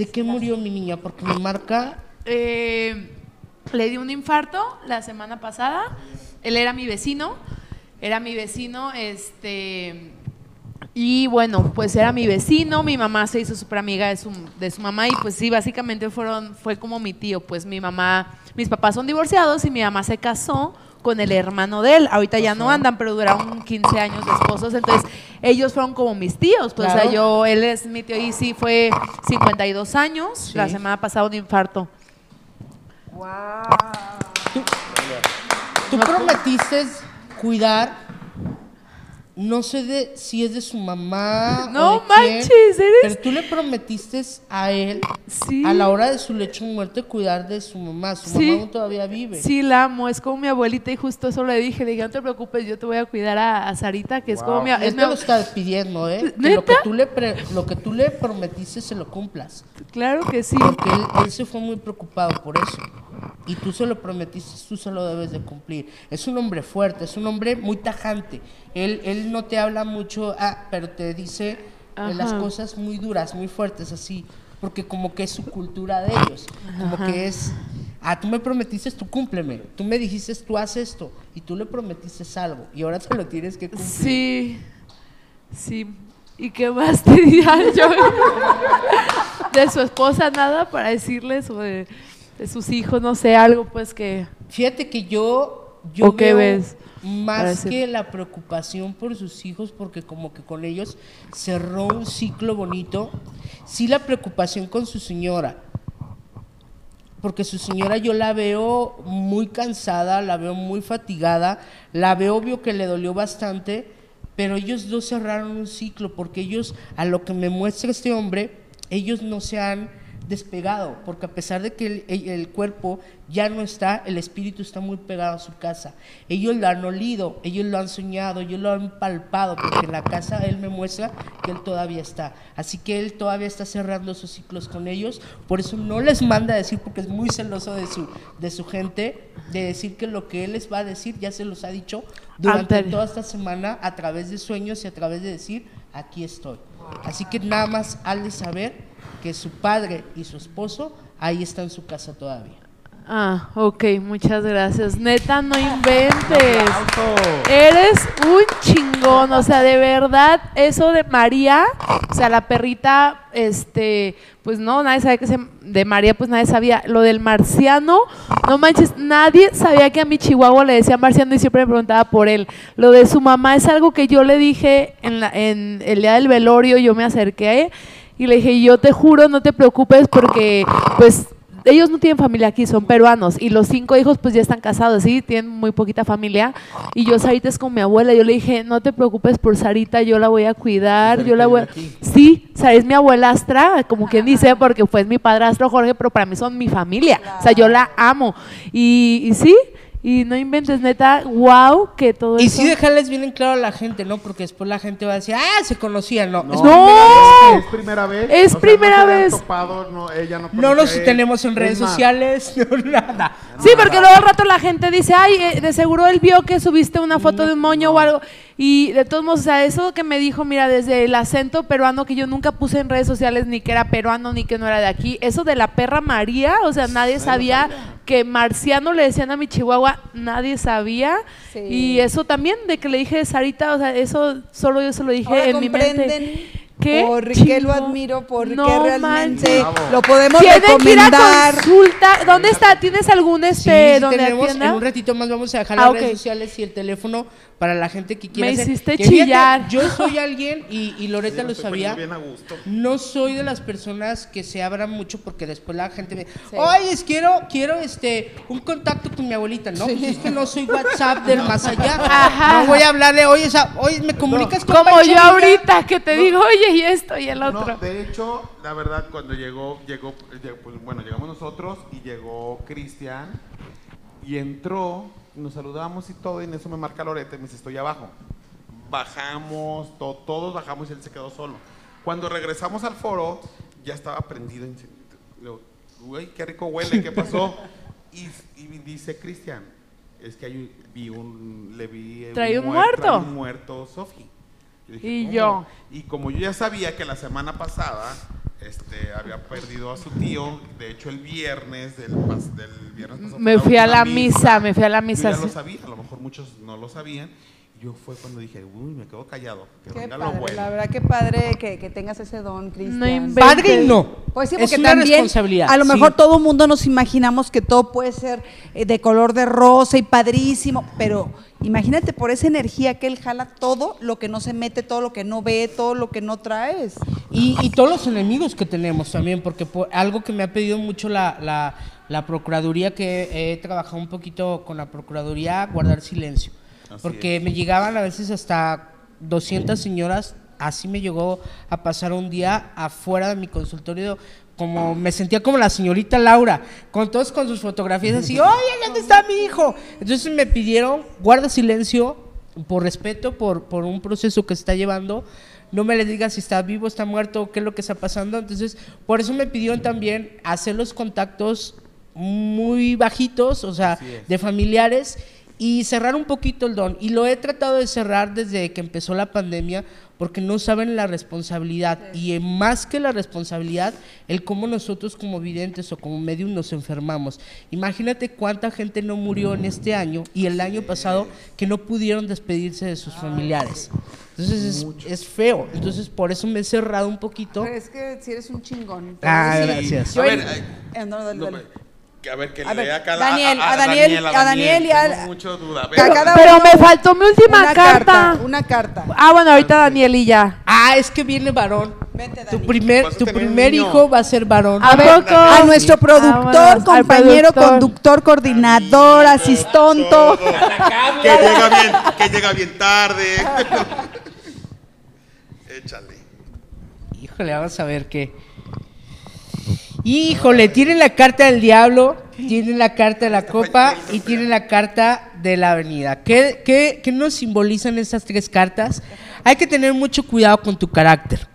¿De qué murió mi niña? Porque me marca Eh, le dio un infarto la semana pasada. Él era mi vecino. Era mi vecino, este. Y bueno, pues era mi vecino, mi mamá se hizo súper amiga de su, de su mamá y pues sí, básicamente fueron, fue como mi tío, pues mi mamá, mis papás son divorciados y mi mamá se casó con el hermano de él, ahorita ya no andan, pero duraron 15 años de esposos, entonces ellos fueron como mis tíos, pues o sea, yo, él es mi tío y sí fue 52 años, Sí. la semana pasada un infarto. Tú prometiste cuidar, no sé de si es de su mamá. o No de quién, manches, eres- Pero tú le prometiste a él, Sí. a la hora de su lecho de muerte, cuidar de su mamá. Su Sí. mamá aún todavía vive. Sí, la amo, es como mi abuelita y justo eso le dije, le dije, no te preocupes, yo te voy a cuidar a, a Sarita, que es como mi, mi te lo está pidiendo, ¿eh? Que lo, que tú le pre- lo que tú le prometiste se lo cumplas. Claro que sí. Porque él, él se fue muy preocupado por eso. Y tú se lo prometiste, tú se lo debes de cumplir. Es un hombre fuerte, es un hombre muy tajante. Él, él no te habla mucho, ah, pero te dice eh, las cosas muy duras, muy fuertes, así. Porque como que es su cultura de ellos. Como que es, ah, tú me prometiste, tú cúmpleme. Tú me dijiste, tú haces esto. Y tú le prometiste algo. Y ahora te lo tienes que cumplir. Sí, sí. ¿Y qué más te diría yo? De su esposa nada para decirles o de, sus hijos, no sé, algo pues que... Fíjate que yo, yo ¿O qué veo ves? más que la preocupación por sus hijos, porque como que con ellos cerró un ciclo bonito, sí la preocupación con su señora, porque su señora yo la veo muy cansada, la veo muy fatigada, la veo obvio que le dolió bastante, pero ellos dos cerraron un ciclo, porque ellos, a lo que me muestra este hombre, ellos no se han despegado, porque a pesar de que el, cuerpo ya no está, el espíritu está muy pegado a su casa. Ellos lo han olido, ellos lo han soñado, ellos lo han palpado, porque en la casa él me muestra que él todavía está. Así que él todavía está cerrando esos ciclos con ellos, por eso no les manda a decir, porque es muy celoso de su, de su gente, de decir que lo que él les va a decir ya se los ha dicho durante toda esta semana a través de sueños y a través de decir, aquí estoy. Así que nada más al de saber que su padre y su esposo ahí están en su casa todavía. Ah, ok, muchas gracias. Neta, no inventes. Eres un chingón, o sea, de verdad, eso de María, o sea, la perrita, este, pues no, nadie sabía que se, de María, pues nadie sabía. Lo del marciano, no manches, nadie sabía que a mi chihuahua le decía marciano y siempre me preguntaba por él. Lo de su mamá es algo que yo le dije en, la, en el día del velorio, yo me acerqué y le dije, yo te juro, no te preocupes porque, pues, ellos no tienen familia aquí, son peruanos y los cinco hijos pues ya están casados, sí, tienen muy poquita familia. Y yo Sarita es con mi abuela, yo le dije, no te preocupes por Sarita, yo la voy a cuidar, yo la voy a... Sí, o sea, es mi abuelastra, como quien dice, porque fue mi padrastro Jorge, pero para mí son mi familia, o sea, yo la amo y, y sí, y no inventes, neta, wow, que todo Y eso... sí dejarles bien en claro a la gente, ¿no? Porque después la gente va a decir, ah, se conocían, no. No, Es- ¡No! Es primera vez. Es o sea, primera no vez. topado, no, ella no, No nos él. tenemos en redes sociales, no, nada. Sí, porque luego al rato la gente dice, ay, eh, de seguro él vio que subiste una foto de un moño o algo. Y de todos modos, o sea, eso que me dijo, mira, desde el acento peruano que yo nunca puse en redes sociales ni que era peruano ni que no era de aquí, eso de la perra María, o sea, nadie sabía que marciano le decían a mi chihuahua, nadie sabía. Sí. Y eso también de que le dije Sarita, o sea, eso solo yo se lo dije Ahora en mi mente. comprenden Qué por qué lo admiro, por No realmente manches. Lo podemos Tienen que ir a recomendar. consulta. ¿Dónde está? ¿Tienes algún este sí donde tenemos, en un ratito más vamos a dejar Ah, las ok. redes sociales y el teléfono para la gente que quiera Me hacer- hiciste que fíjate, chillar. yo soy alguien, y, y Loreta lo sabía, poniendo bien a gusto. no soy de las personas que se abran mucho porque después la gente me oye, es- quiero, quiero este, un contacto con mi abuelita. No, pues es que no soy WhatsApp del más allá. Ajá. No voy a hablarle, oye, esa- oye, ¿me comunicas con Como yo Pancho Villa?" ahorita que te digo, oye, y esto y el otro. No, de hecho, la verdad, cuando llegó, llegó, llegó, pues, bueno, llegamos nosotros y llegó Cristian y entró, nos saludamos y todo, y en eso me marca Lorete y me dice, estoy abajo. Bajamos, to- todos bajamos y él se quedó solo. Cuando regresamos al foro, ya estaba prendido. en- le digo, Uy, qué rico huele, ¿qué pasó? y, y dice Cristian, es que hay, vi un, le vi Trae un muer- muerto. trae un muerto, Sofi. Yo dije, Y yo. Y como yo ya sabía que la semana pasada este, había perdido a su tío, de hecho el viernes del, pas- del viernes pasado Me fui a la misa, me fui a la misa. Yo ya lo sabía, a lo mejor muchos no lo sabían. Yo fue cuando dije, uy, me quedo callado. Que Qué venga lo padre, bueno. la verdad que padre que, que tengas ese don, Cristian. No. Padre no. Pues sí, es porque una también responsabilidad. a lo sí. mejor todo el mundo nos imaginamos que todo puede ser eh, de color de rosa y padrísimo, pero imagínate por esa energía que él jala todo lo que no se mete, todo lo que no ve, todo lo que no traes. Y, y todos los enemigos que tenemos también, porque por- algo que me ha pedido mucho la, la, la Procuraduría, que he trabajado un poquito con la Procuraduría, guardar silencio. Así porque es. me llegaban a veces hasta 200 señoras, así me llegó a pasar un día afuera de mi consultorio, como me sentía como la señorita Laura, con todos con sus fotografías así, oye, ¿dónde está mi hijo? Entonces me pidieron, guarda silencio, por respeto, por, por un proceso que está llevando, no me le digas si está vivo, está muerto, qué es lo que está pasando. Entonces, por eso me pidieron también hacer los contactos muy bajitos, o sea, de familiares y cerrar un poquito el don. Y lo he tratado de cerrar desde que empezó la pandemia porque no saben la responsabilidad y eh, más que la responsabilidad, el cómo nosotros como videntes o como medium nos enfermamos. Imagínate cuánta gente no murió en este año y el año pasado que no pudieron despedirse de sus familiares. Entonces es, es feo. Entonces por eso me he cerrado un poquito. Pero es que si eres un chingón. Ah, Sí. gracias. A ver, eh, no, dale, No, dale. que a ver, que A le ver, dé acá Daniel, a Daniel, a Daniel y a- Tengo mucho duda. A ver, a cada Pero me faltó mi última una carta. Una carta. Ah, bueno, ahorita Daniel y ya. Ah, es que viene varón. Vente, Tu primer, a tu primer hijo va a ser varón. ¿A poco? A nuestro productor, Vámonos, al compañero, productor. conductor, coordinador, asistonto. que llega bien, que llega bien tarde. Échale. Híjole, vamos a ver qué. Híjole, tiene la carta del diablo, tiene la carta de la copa y tiene la carta de la avenida. ¿Qué, qué, qué nos simbolizan estas tres cartas? Hay que tener mucho cuidado con tu carácter.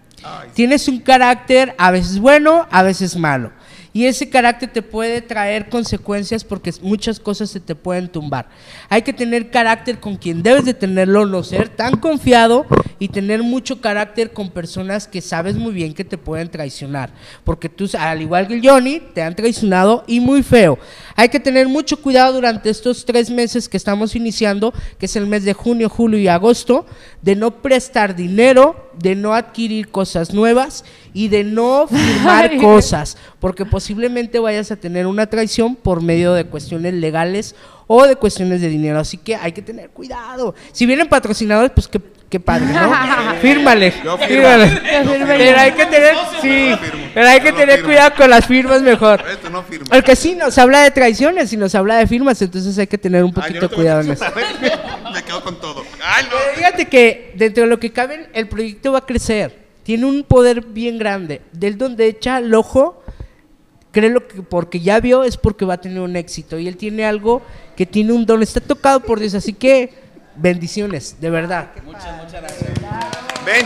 Tienes un carácter a veces bueno, a veces malo. Y ese carácter te puede traer consecuencias porque muchas cosas se te pueden tumbar. Hay que tener carácter con quien debes de tenerlo, no ser tan confiado y tener mucho carácter con personas que sabes muy bien que te pueden traicionar. Porque tú, al igual que Johnny, te han traicionado y muy feo. Hay que tener mucho cuidado durante estos tres meses que estamos iniciando, que es el mes de junio, julio y agosto, de no prestar dinero, de no adquirir cosas nuevas y de no firmar cosas, porque posiblemente vayas a tener una traición por medio de cuestiones legales o de cuestiones de dinero. Así que hay que tener cuidado. Si vienen patrocinadores, pues qué, qué padre, ¿no? Fírmale. Yo firmo. fírmale. Yo. Pero hay que tener, sí, pero hay que tener cuidado con las firmas mejor. Esto no firma. Porque sí nos habla de traiciones y nos habla de firmas, entonces hay que tener un Ah, poquito cuidado en eso. Me quedo con todo. Ay, Pero fíjate que dentro de lo que cabe, el proyecto va a crecer. Tiene un poder bien grande. Del donde echa el ojo, créelo que porque ya vio es porque va a tener un éxito. Y él tiene algo que tiene un don. Está tocado por Dios. Así que bendiciones, de verdad. Ven.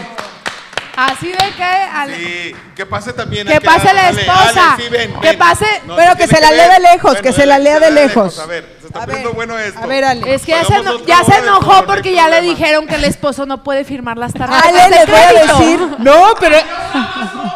Así de que. al- Sí, que pase también. Que pase la esposa. Ale, sí, ven, Que ven. pase- pero se que se la lea de lejos, que se la lea de lejos. A ver, se está A poniendo ver, bueno esto. A ver, Ale. Es que ya se, ya enojó no porque ya le dijeron que el esposo no puede firmar las tarjetas. Ale, les voy a decir. No, pero.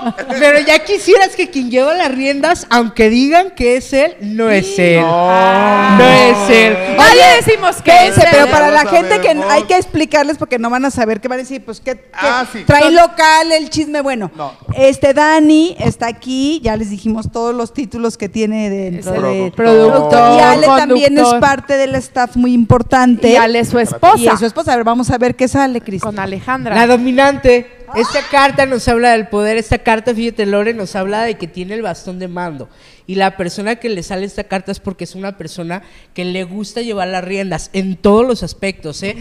Pero ya quisieras que quien lleva las riendas, aunque digan que es él, no es él. No. No es él. Nadie decimos que es pero él. para la gente que hay que explicarles porque no van a saber qué van a decir, pues que, Ah, sí. trae local el chisme bueno. No. Este Dani está aquí, ya les dijimos todos los títulos que tiene dentro de productor, y Ale también es parte del staff muy importante. Y Ale es su Y esposa. es su esposa. A ver, vamos a ver qué sale, Cristi. Con Alejandra. La dominante. Esta carta nos habla del poder. Esta carta, fíjate, Lore, nos habla de que tiene el bastón de mando. Y la persona que le sale esta carta es porque es una persona que le gusta llevar las riendas en todos los aspectos, ¿eh?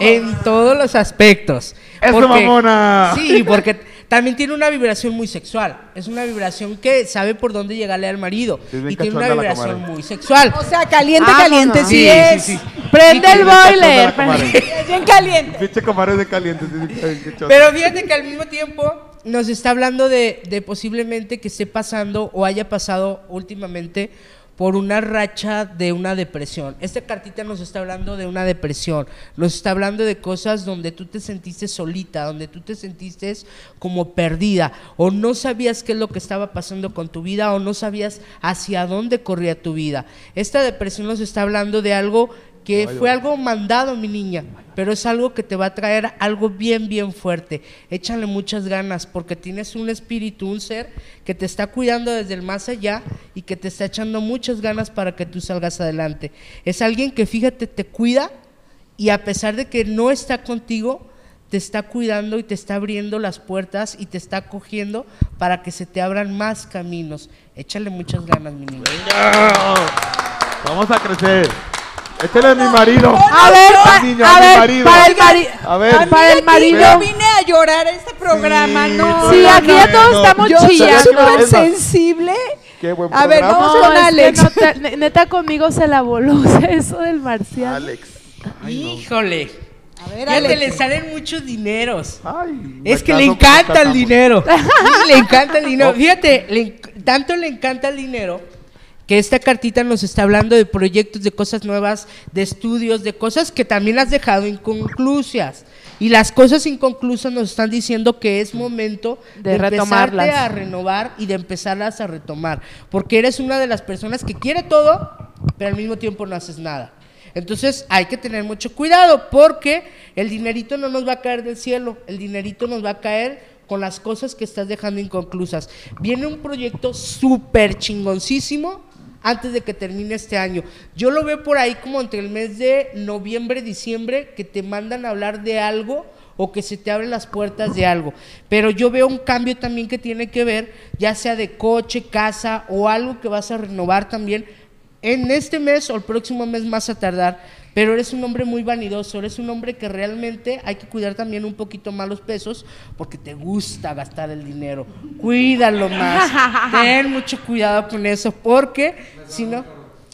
En todos los aspectos. ¡Eso, Porque- mamona! Sí, porque también tiene una vibración muy sexual. Es una vibración que sabe por dónde llegarle al marido. Y tiene una vibración muy sexual. O sea, caliente, Vámonos. caliente, sí, Sí, es. sí, sí. Prende el cachonda boiler. la comadre. Es bien caliente. Pinche comadre de caliente. sí, sí, qué chota. Pero fíjate que al mismo tiempo nos está hablando de, de posiblemente que esté pasando o haya pasado últimamente por una racha de una depresión. Esta cartita nos está hablando de una depresión, nos está hablando de cosas donde tú te sentiste solita, donde tú te sentiste como perdida, o no sabías qué es lo que estaba pasando con tu vida, o no sabías hacia dónde corría tu vida. Esta depresión nos está hablando de algo que fue algo mandado, mi niña, pero es algo que te va a traer algo bien, bien fuerte. Échale muchas ganas porque tienes un espíritu, un ser que te está cuidando desde el más allá y que te está echando muchas ganas para que tú salgas adelante. Es alguien que, fíjate, te cuida y a pesar de que no está contigo, te está cuidando y te está abriendo las puertas y te está cogiendo para que se te abran más caminos. Échale muchas ganas, mi niña. Vamos a crecer. Échale a mi marido. A ver, pa- a a mi ver, marido. para el marido. A ver. Para el marido. Yo vine a llorar a este programa, Sí, no. Sí, no, aquí ya no, todos no. estamos Yo soy chillando. súper Es más, sensible. Qué buen A ver, programa. vamos con es que Alex. no te- ne- neta conmigo se la voló eso del marcial. Alex. Híjole. A ver, Fíjate, Alex. le salen muchos dineros. Ay, Es que le encanta el dinero. Le encanta el dinero. Fíjate, le tanto le encanta el dinero que esta cartita nos está hablando de proyectos, de cosas nuevas, de estudios, de cosas que también has dejado inconclusas. Y las cosas inconclusas nos están diciendo que es momento De de, retomarlas. a renovar y de empezarlas a retomar. Porque eres una de las personas que quiere todo, pero al mismo tiempo no haces nada. Entonces hay que tener mucho cuidado porque el dinerito no nos va a caer del cielo, el dinerito nos va a caer con las cosas que estás dejando inconclusas. Viene un proyecto súper chingoncísimo antes de que termine este año. Yo lo veo por ahí como entre el mes de noviembre, diciembre, que te mandan a hablar de algo o que se te abren las puertas de algo. Pero yo veo un cambio también que tiene que ver, ya sea de coche, casa o algo que vas a renovar también en este mes o el próximo mes más a tardar. Pero eres un hombre muy vanidoso, eres un hombre que realmente hay que cuidar también un poquito más los pesos porque te gusta gastar el dinero. Cuídalo más. Ten mucho cuidado con eso porque si no,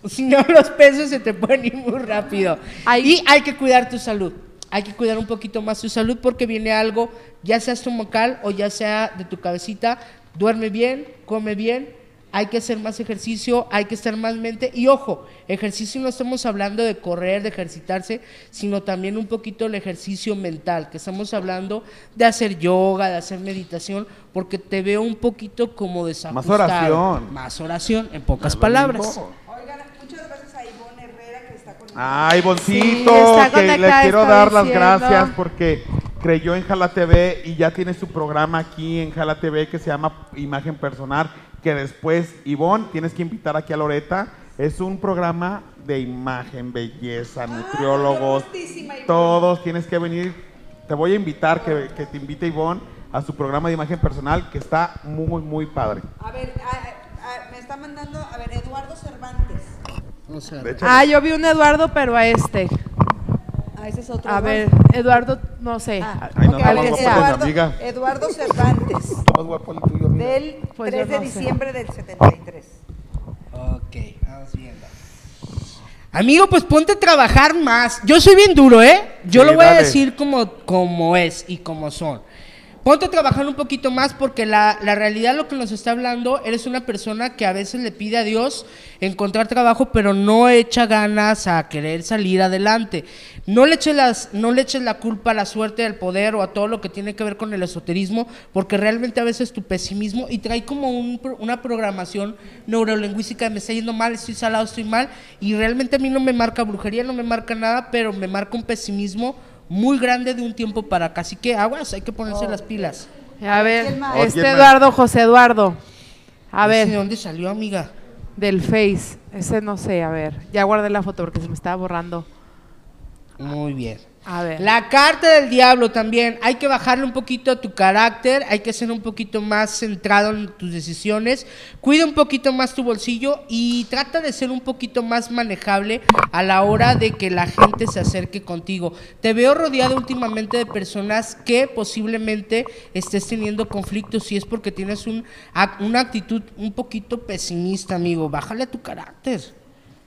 si no los pesos se te pueden ir muy rápido. Y hay que cuidar tu salud. Hay que cuidar un poquito más tu salud porque viene algo, ya sea estomacal o ya sea de tu cabecita. Duerme bien, come bien, hay que hacer más ejercicio, hay que estar más mente. Y ojo, ejercicio no estamos hablando de correr, de ejercitarse, sino también un poquito el ejercicio mental, que estamos hablando de hacer yoga, de hacer meditación, porque te veo un poquito como desajustado. oración. Más oración, en pocas palabras. Oigan, muchas gracias a Ivonne Herrera que está con Ay, Sí, que le conectada, quiero dar las gracias porque creyó en Jala TV y ya tiene su programa aquí en Jala TV que se llama Imagen Personal, que después, Ivonne, tienes que invitar aquí a Loreta. Es un programa de imagen, belleza, nutriólogos, todos tienes que venir. Te voy a invitar, que, que te invite Ivonne a su programa de imagen personal que está muy, muy padre. A ver, a- a- me está mandando, a ver, Eduardo Cervantes. O sea, De hecho, Ah, yo vi un Eduardo, pero a este. Ah, ese es otro. A ver, Eduardo. No sé. Ah, Ay, no, Eduardo, amiga. Eduardo Cervantes, más guapo el tuyo. Del Pues 3 yo de no sé. diciembre del 73. Ok, vamos viendo. Amigo, pues ponte a trabajar más. Yo soy bien duro, ¿eh? Yo Sí, lo voy a dale. decir como, como es y como son. Ponte a trabajar un poquito más porque la, la realidad lo que nos está hablando, eres una persona que a veces le pide a Dios encontrar trabajo, pero no echa ganas a querer salir adelante. No le eches, las, no le eches la culpa a la suerte, al poder o a todo lo que tiene que ver con el esoterismo, porque realmente a veces tu pesimismo y trae como un una programación neurolingüística, me está yendo mal, estoy salado, estoy mal, y realmente a mí no me marca brujería, no me marca nada, pero me marca un pesimismo muy grande de un tiempo para acá. Así que aguas, hay que ponerse las pilas. A ver, este. Eduardo, José Eduardo. A ¿Ese ¿De ver, dónde salió, amiga? del Face. Ese no sé, a ver. Ya guardé la foto porque se me estaba borrando. Muy bien. A ver. La carta del diablo también. Hay que bajarle un poquito a tu carácter, hay que ser un poquito más centrado en tus decisiones. Cuida un poquito más tu bolsillo y trata de ser un poquito más manejable a la hora de que la gente se acerque contigo. Te veo rodeado últimamente de personas que posiblemente estés teniendo conflictos y es porque tienes un, una actitud un poquito pesimista, amigo. Bájale a tu carácter.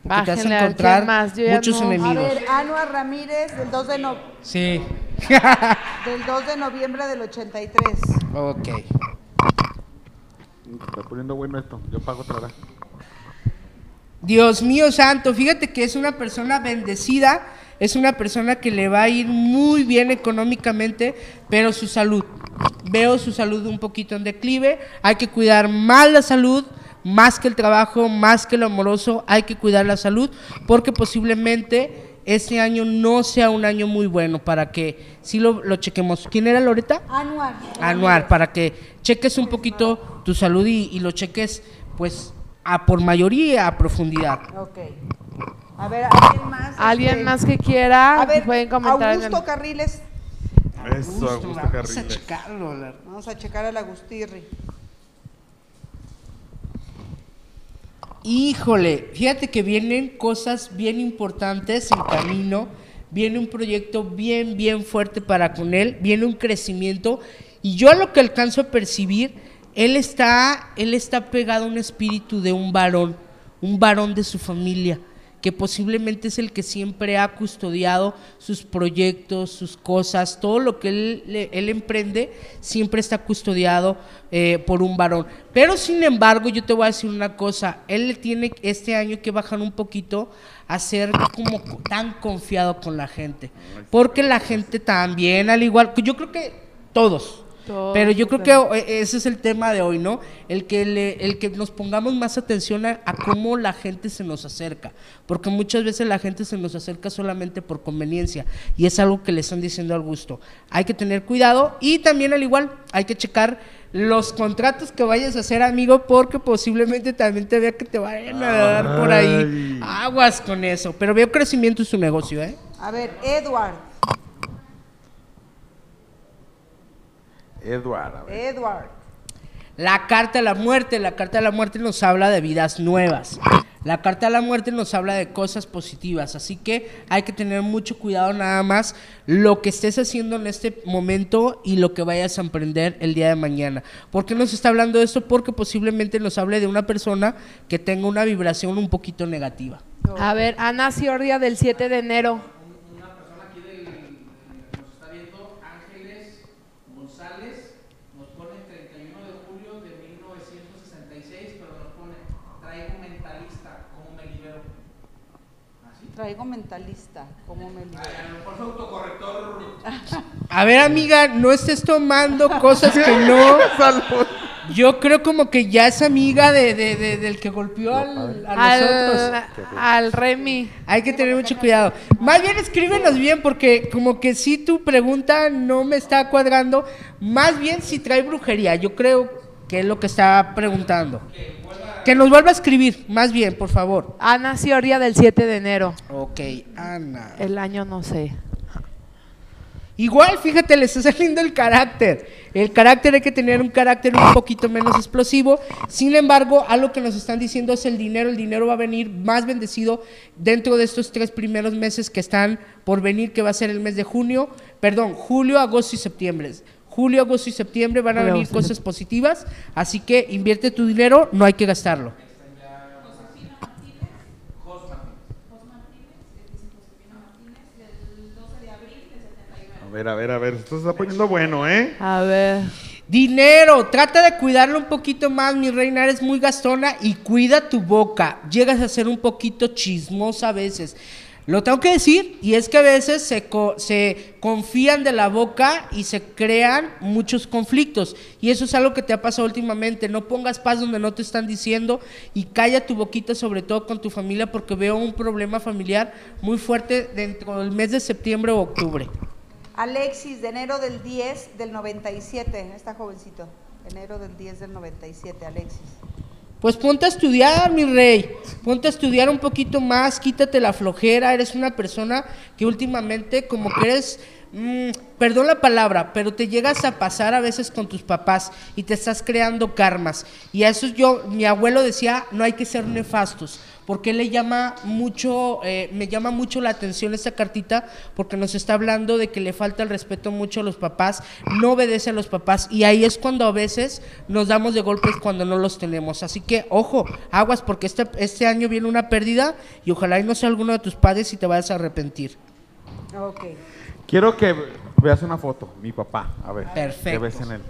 Porque te vas a ¿a encontrar más? Muchos no- A enemigos. ver, Anuar Ramírez, del 2 de, no- Sí. del 2 de noviembre del 83. ok. Está poniendo bueno esto. Yo pago otra vez. Dios mío santo, fíjate que es una persona bendecida, es una persona que le va a ir muy bien económicamente, pero su salud, veo su salud un poquito en declive, hay que cuidar más la salud, más que el trabajo, más que lo amoroso, hay que cuidar la salud, porque posiblemente este año no sea un año muy bueno para que si lo, lo chequemos. ¿Quién era Loreta? Anuar. anual para que cheques un poquito tu salud y, y lo cheques pues a por mayoría a profundidad. Ok. A ver, ¿alguien más? ¿Alguien Este, más que quiera? A ver, pueden comentar. en el- Augusto Carriles. Eso, Augusto vamos a checarlo. la- Vamos a checar al Agustirri. Híjole, fíjate que vienen cosas bien importantes en camino, viene un proyecto bien, bien fuerte para con él, viene un crecimiento y yo a lo que alcanzo a percibir, él está, él está pegado a un espíritu de un varón, un varón de su familia, que posiblemente es el que siempre ha custodiado sus proyectos, sus cosas, todo lo que él, él emprende siempre está custodiado eh, por un varón. Pero sin embargo, yo te voy a decir una cosa, él tiene este año que bajar un poquito a ser como co- tan confiado con la gente, porque la gente también, al igual, yo creo que todos, Pero yo creo que ese es el tema de hoy, ¿no? El que, le- el que nos pongamos más atención a, a cómo la gente se nos acerca, porque muchas veces la gente se nos acerca solamente por conveniencia y es algo que le están diciendo al gusto. Hay que tener cuidado y también al igual hay que checar los contratos que vayas a hacer, amigo, porque posiblemente también te vea que te vayan a dar por ahí aguas con eso. Pero veo crecimiento en su negocio, ¿eh? A ver, Edward. Edward, a ver. Edward. La carta de la muerte, la carta de la muerte nos habla de vidas nuevas. La carta de la muerte nos habla de cosas positivas, así que hay que tener mucho cuidado nada más lo que estés haciendo en este momento y lo que vayas a emprender el día de mañana. ¿Por qué nos está hablando de esto? Porque posiblemente nos hable de una persona que tenga una vibración un poquito negativa. A ver, Ana Ciordia del 7 de enero. está viendo Ángeles González, nos pone 31 de julio de 1966, pero nos pone, traigo mentalista, ¿cómo me libero? Traigo mentalista. ¿Cómo me libero? A ver, amiga, no estés tomando cosas que no. Salud. Yo creo como que ya es amiga de, de- de- del que golpeó al, a nosotros. Al, al Remy. Hay que tener mucho cuidado. Más bien escríbenos bien porque como que si tu pregunta no me está cuadrando, más bien si trae brujería, yo creo que es lo que está preguntando. Que nos vuelva a escribir, más bien, por favor. Ana Ciordia del 7 de enero. Ok, Ana. El año no sé. Igual, fíjate, le está saliendo el carácter. El carácter hay que tener un carácter un poquito menos explosivo. Sin embargo, algo que nos están diciendo es el dinero. El dinero va a venir más bendecido dentro de estos tres primeros meses que están por venir, que va a ser el mes de junio, perdón, julio, agosto y septiembre. Julio, agosto y septiembre van a Julio, venir cosas positivas, así que invierte tu dinero, no hay que gastarlo. A ver, a ver, a ver. Esto se está poniendo bueno, ¿eh? A ver. Dinero, trata de cuidarlo un poquito más, mi reina, eres muy gastona y cuida tu boca. Llegas a ser un poquito chismosa a veces. Lo tengo que decir, y es que a veces se, co- se confían de la boca y se crean muchos conflictos. Y eso es algo que te ha pasado últimamente. No pongas paz donde no te están diciendo y calla tu boquita, sobre todo con tu familia, porque veo un problema familiar muy fuerte dentro del mes de septiembre o octubre. Alexis, de enero del 10 del 97, está jovencito. Enero del 10 del 97, Alexis. Pues ponte a estudiar, mi rey. Ponte a estudiar un poquito más, quítate la flojera. Eres una persona que últimamente como que eres, mm, perdón la palabra, pero te llegas a pasar a veces con tus papás y te estás creando karmas. Y a eso yo, mi abuelo decía, no hay que ser nefastos. Porque le llama mucho, eh, me llama mucho la atención esta cartita, porque nos está hablando de que le falta el respeto mucho a los papás, no obedece a los papás, y ahí es cuando a veces nos damos de golpes cuando no los tenemos. Así que, ojo, aguas, porque este, este año viene una pérdida, y ojalá y no sea alguno de tus padres y te vayas a arrepentir. Ok. Quiero que veas una foto, mi papá. A ver. Perfecto. ¿Qué ves en él?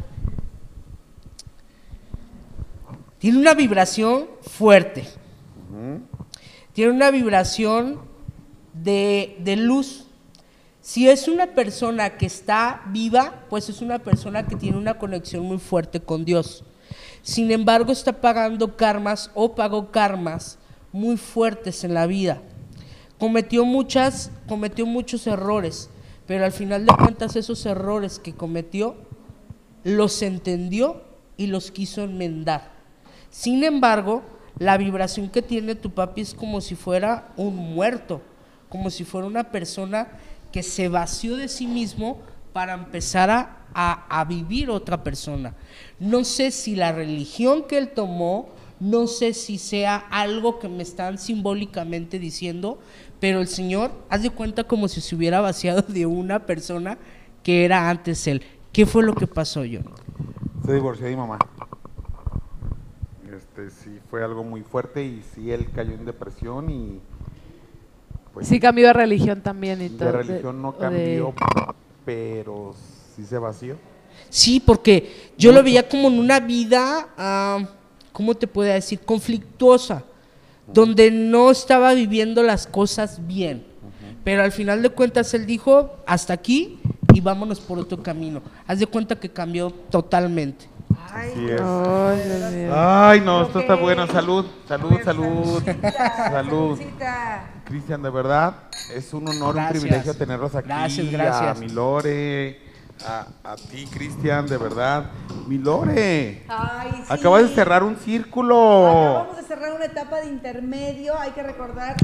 Tiene una vibración fuerte. Tiene una vibración de, de luz. Si es una persona que está viva, pues es una persona que tiene una conexión muy fuerte con Dios. Sin embargo, está pagando karmas o pagó karmas muy fuertes en la vida. Cometió muchas, cometió muchos errores, pero al final de cuentas esos errores que cometió los entendió y los quiso enmendar. Sin embargo, la vibración que tiene tu papi es como si fuera un muerto, como si fuera una persona que se vació de sí mismo para empezar a, vivir otra persona. No sé si la religión que él tomó, no sé si sea algo que me están simbólicamente diciendo, pero el Señor, haz de cuenta como si se hubiera vaciado de una persona que era antes él. ¿Qué fue lo que pasó, John? Se divorció de mi mamá. Este, sí, fue algo muy fuerte y sí, él cayó en depresión y... Pues, Sí cambió de religión también y todo. de religión no de- cambió, pero sí se vació. Sí, porque yo lo veía como en una vida, ah, ¿cómo te puedo decir? Conflictuosa, donde no estaba viviendo las cosas bien. Pero al final de cuentas él dijo, hasta aquí y vámonos por otro camino. Haz de cuenta que cambió totalmente. Así es. Ay, Dios mío. Ay, no, esto está bueno. Salud, salud, salud. Salud. Cristian, de verdad, es un honor, Gracias. un privilegio tenerlos aquí. Gracias, gracias. A mi Lore, a, a ti, Cristian, de verdad. Mi Lore, Ay, sí. acabas de cerrar un círculo. Acabamos de cerrar una etapa de intermedio, hay que recordar.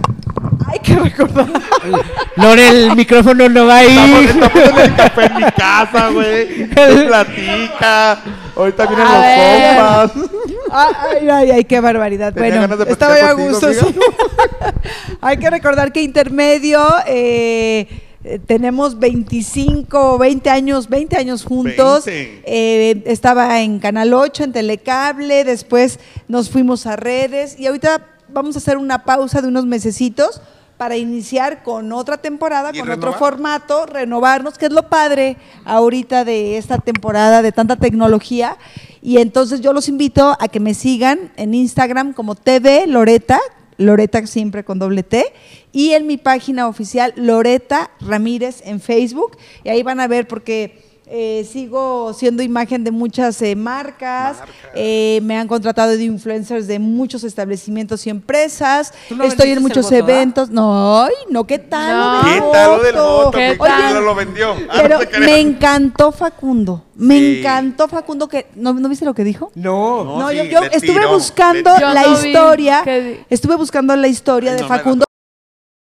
Hay que recordar. Lore, el micrófono no va Estamos, ahí. estamos en el café en mi casa, güey. Platica. Ahorita vienen A los ver. compas. Ay, ay, ay, qué barbaridad. Tenía bueno, ganas de estaba ya a gusto. sí. hay que recordar que intermedio eh, eh, tenemos 25, 20 años, 20 años juntos. 20. Eh, estaba en Canal 8, en Telecable, después nos fuimos a redes y ahorita vamos a hacer una pausa de unos mesecitos para iniciar con otra temporada, ¿Y con renovar? otro formato, renovarnos, que es lo padre ahorita de esta temporada de tanta tecnología. Y entonces yo los invito a que me sigan en Instagram como TV Loreta, Loreta siempre con doble T, y en mi página oficial Loreta Ramírez en Facebook. Y ahí van a ver porque eh, sigo siendo imagen de muchas eh, marcas, eh, me han contratado de influencers de muchos establecimientos y empresas, ¿Tú no estoy en muchos ah? eventos. No, ay, no, ¿qué tal? No. ¿Qué tal lo del voto? ¿Qué tal? Cristian lo vendió. Ah, Pero no me encantó Facundo. Me Sí. encantó Facundo que ¿no, ¿no viste lo que dijo? No. No, No, sí, yo, yo estuve tiró, buscando la Yo no vi historia, que estuve buscando la historia Ay, de Facundo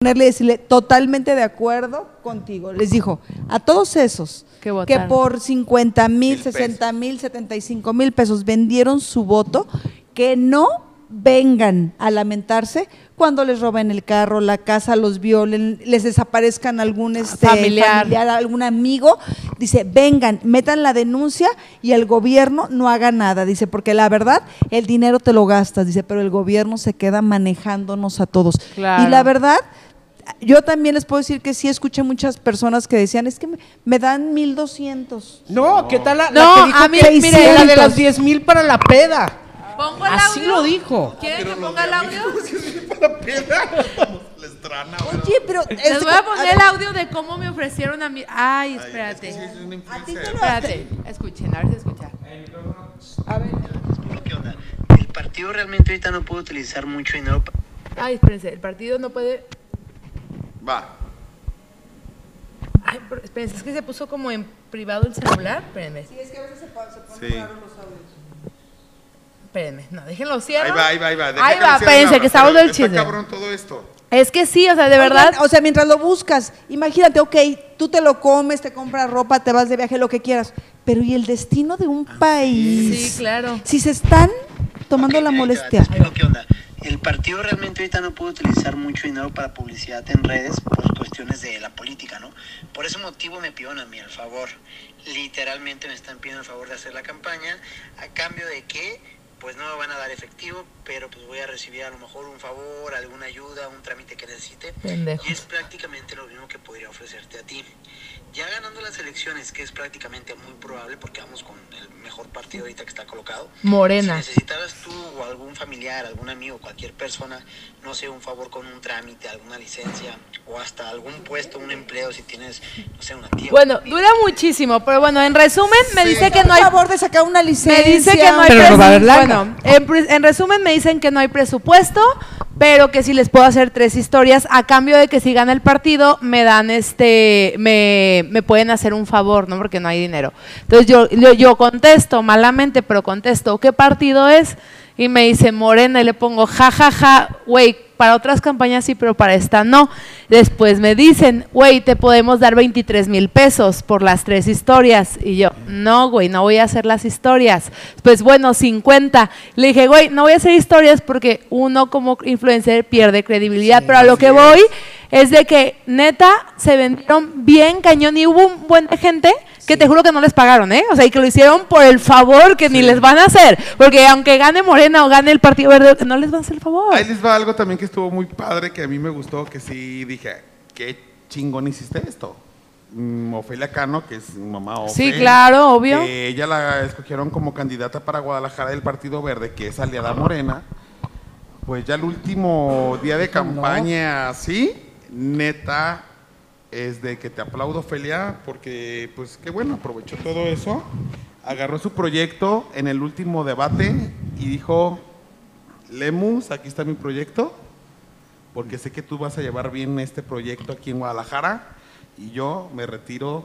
ponerle y decirle totalmente de acuerdo contigo. Les dijo a todos esos Que por 50 mil, Mil pesos. 60 mil, 75 mil pesos vendieron su voto, que no vengan a lamentarse cuando les roben el carro, la casa, los violen, les desaparezcan algún este, Familiar. familiar, algún amigo. Dice, vengan, metan la denuncia y el gobierno no haga nada. Dice, porque la verdad, el dinero te lo gastas, dice, pero el gobierno se queda manejándonos a todos. Claro. Y la verdad, yo también les puedo decir que sí escuché muchas personas que decían, es que me, me dan 1200. No, ¿qué tal la, No, la que dijo a mí, que- mire, la de las 600. 10 mil para la peda? ¿Pongo el Así audio? lo dijo. ¿Quieren que ponga el audio? Oye, pero... Les voy a poner ver, el audio de cómo me ofrecieron a mí. Ay, espérate. Espérate, escuchen, a ver si escuchan. ¿Qué onda? El partido realmente ahorita no puede utilizar mucho dinero Ay, espérense, el partido no puede. Va. Ay, pero espérense, es que se puso como en privado el celular. Espérenme. Sí, es que a veces se, ponen Sí. Espérenme, no, déjenlo cierro. Ahí va, ahí va, ahí va. Deja Ahí que va, espérense, que está hablando del está chisme. cabrón todo esto. Es que sí, o sea, de verdad. Oigan, o sea, mientras lo buscas, imagínate, ok, tú te lo comes, te compras ropa, te vas de viaje, lo que quieras. Pero ¿y el destino de un país? Sí, claro. Si se están tomando la molestia. qué onda. El partido realmente ahorita no puede utilizar mucho dinero para publicidad en redes por cuestiones de la política, ¿no? Por ese motivo me pidieron a mí el favor. Literalmente me están pidiendo el favor de hacer la campaña a cambio de que pues no me van a dar efectivo, pero pues voy a recibir a lo mejor un favor, alguna ayuda, un trámite que necesite. Pendejos. Y es prácticamente lo mismo que podría ofrecerte a ti. Ya ganando las elecciones, que es prácticamente muy probable porque vamos con el mejor partido ahorita que está colocado. Morena. Si necesitaras tú o algún familiar, algún amigo, cualquier persona, no sé, un favor con un trámite, alguna licencia o hasta algún puesto, un empleo, si tienes, no sé, una tía. Bueno, dura muchísimo, pero bueno, en resumen me dice que no hay favor de sacar una licencia. Me dice que no hay Pero no va a haber presu- lana. Bueno, en, en resumen me dicen que no hay presupuesto, pero que si les puedo hacer tres historias a cambio de que si gana el partido me dan este, me, me pueden hacer un favor, ¿no? Porque no hay dinero. Entonces yo, yo, yo contesto malamente, pero contesto, ¿qué partido es? Y me dice Morena y le pongo, ja, ja, ja, güey, para otras campañas sí, pero para esta no. Después me dicen, güey, te podemos dar 23 mil pesos por las tres historias. Y yo, no, güey, no voy a hacer las historias. Pues bueno, 50. Le dije, güey, no voy a hacer historias porque uno como influencer pierde credibilidad, pero a lo que voy es de que neta se vendieron bien cañón y hubo un buen de gente que te juro que no les pagaron, ¿eh? O sea, y que lo hicieron por el favor que ni les van a hacer. Porque aunque gane Morena o gane el Partido Verde, no les van a hacer el favor. Ahí les va algo también que estuvo muy padre, que a mí me gustó, que sí dije, qué chingón hiciste esto. Mm, Ofelia Cano, que es mamá Ofe, Sí, claro, obvio. que ella la escogieron como candidata para Guadalajara del Partido Verde, que es aliada morena. Pues ya el último día de campaña, sí, neta, es de que te aplaudo, Ofelia, porque, pues, qué bueno, aprovechó todo eso, agarró su proyecto en el último debate y dijo, Lemus, aquí está mi proyecto, porque sé que tú vas a llevar bien este proyecto aquí en Guadalajara y yo me retiro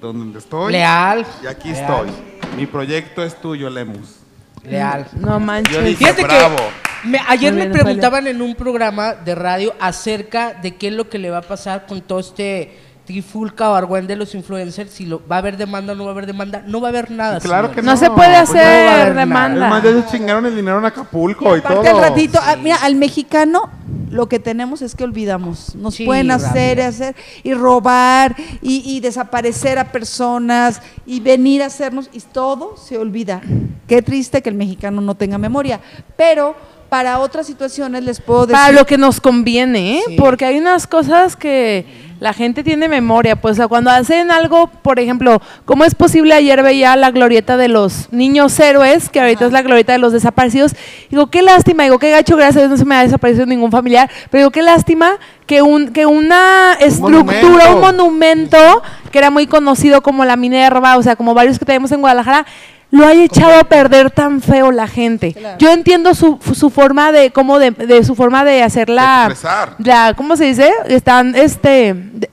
donde estoy. Leal. Y aquí Leal. estoy. Mi proyecto es tuyo, Lemus. Leal. No manches. Yo dije, Fíjate bravo. que me- ayer me preguntaban en un programa de radio acerca de qué es lo que le va a pasar con todo este trifulca o argüén de los influencers, si lo, va a haber demanda o no va a haber demanda. No va a haber nada. Claro señores. que No no. se puede pues hacer no va a haber Es demanda. más, ya se chingaron el dinero en Acapulco y, Aparte todo. al ratito, ah, mira, al mexicano lo que tenemos es que olvidamos. Nos Sí, pueden hacer, rápido. hacer y robar y, y desaparecer a personas y venir a hacernos y todo se olvida. Qué triste que el mexicano no tenga memoria, pero para otras situaciones les puedo decir Para lo que nos conviene, ¿eh? Sí. Porque hay unas cosas que la gente tiene memoria. Pues o sea, cuando hacen algo, por ejemplo, ¿cómo es posible? Ayer veía la glorieta de los niños héroes, que ahorita es la glorieta de los desaparecidos. Digo, qué lástima, digo, qué gacho, gracias a Dios no se me ha desaparecido ningún familiar. Pero digo, qué lástima que, un, que una estructura, un monumento, que era muy conocido como la Minerva, o sea, como varios que tenemos en Guadalajara, lo haya echado a perder tan feo la gente. Yo entiendo su, su forma de, como de, de su forma de hacer la, expresar. la, ¿cómo se dice? Están, este, de-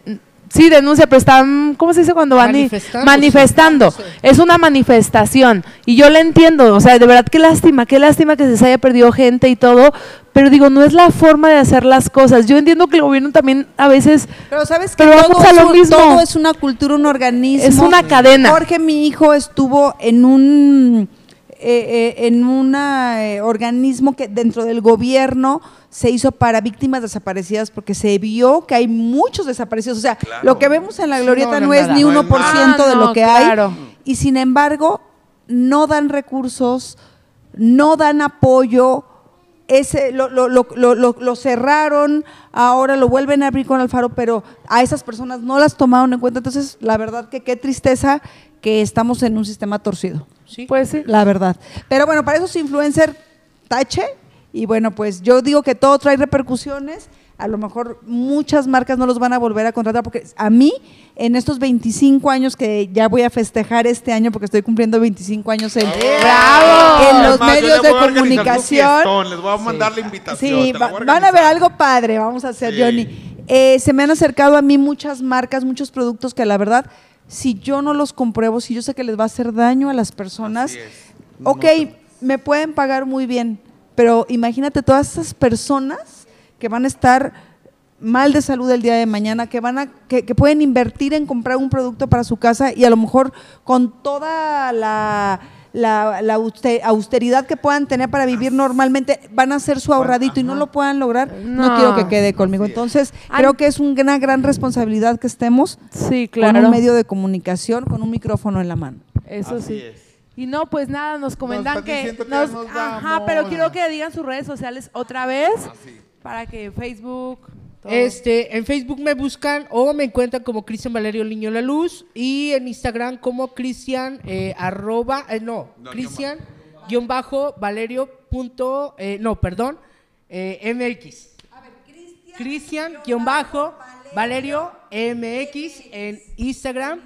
sí, denuncia, pero están, ¿cómo se dice cuando van Manifestándose. manifestando? Es una manifestación y yo la entiendo, o sea, de verdad qué lástima, qué lástima que se haya perdido gente y todo, pero digo, no es la forma de hacer las cosas. Yo entiendo que el gobierno también a veces Pero sabes que Pero todo, vamos a es lo un- mismo. todo es una cultura, un organismo. Es una cadena. Jorge, mi hijo, estuvo en un eh, eh, en un organismo que dentro del gobierno se hizo para víctimas desaparecidas porque se vio que hay muchos desaparecidos. O sea, lo que vemos en la glorieta no, no, no, es nada. ni No es 1% de nada. Ah, no, lo que hay. Y sin embargo, no dan recursos, no dan apoyo, ese lo, lo, lo, lo, lo- lo cerraron, ahora lo vuelven a abrir con Alfaro, pero a esas personas no las tomaron en cuenta. Entonces, la verdad que qué tristeza que estamos en un sistema torcido. Sí. Pues sí. La verdad. Pero bueno, para esos influencers, tache. Y bueno, pues yo digo que todo trae repercusiones. A lo mejor muchas marcas no los van a volver a contratar porque a mí, en estos 25 años que ya voy a festejar este año, porque estoy cumpliendo 25 años en, ¡Bravo! en los medios de comunicación. fiestón, Les voy a mandar la invitación. Sí, va- a van a ver algo padre, vamos a hacer, Sí. Johnny. Eh, se me han acercado a mí muchas marcas, muchos productos que la verdad, si yo no los compruebo, si yo sé que les va a hacer daño a las personas, es. ok, me pueden pagar muy bien, pero imagínate todas esas personas que van a estar mal de salud el día de mañana, que van a, que, que pueden invertir en comprar un producto para su casa y a lo mejor con toda la, la- la auste- austeridad que puedan tener para vivir normalmente, van a hacer su ahorradito y no lo puedan lograr, no, No. quiero que quede conmigo. Entonces, Ay. creo que es una gran responsabilidad que estemos Sí, con un medio de comunicación, con un micrófono en la mano. Eso Así sí. es. Y no, pues nada, nos comentan que nos, ajá, pero quiero que digan sus redes sociales otra vez Así. para que Facebook todo. Este, en Facebook me buscan o me encuentran como Cristian Valerio Niño La Luz y en Instagram como Cristian eh, arroba, eh, no, No, Cristian guion bajo Valerio punto, eh, no, perdón, eh, MX. Cristian guion bajo Valerio MX en Instagram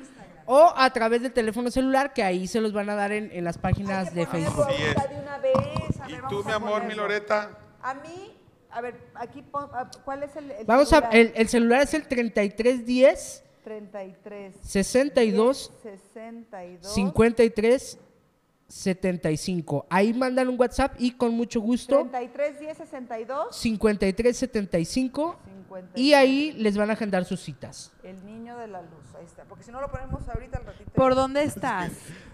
o a través del teléfono celular que ahí se los van a dar en, en las páginas de Facebook. Así es. de una vez. a Y ver, tú, mi a amor, mi. Loreta. A mí, a ver, aquí, pon- a- ¿cuál es el, el Vamos a, celular? el, el celular es el 3310 33 62 62 53 75. Ahí mandan un WhatsApp y con mucho gusto 33 10 62 53 75 53. y ahí les van a agendar sus citas. El niño de la luz, ahí está. Porque si no lo ponemos ahorita al ratito. ¿Por dónde estás?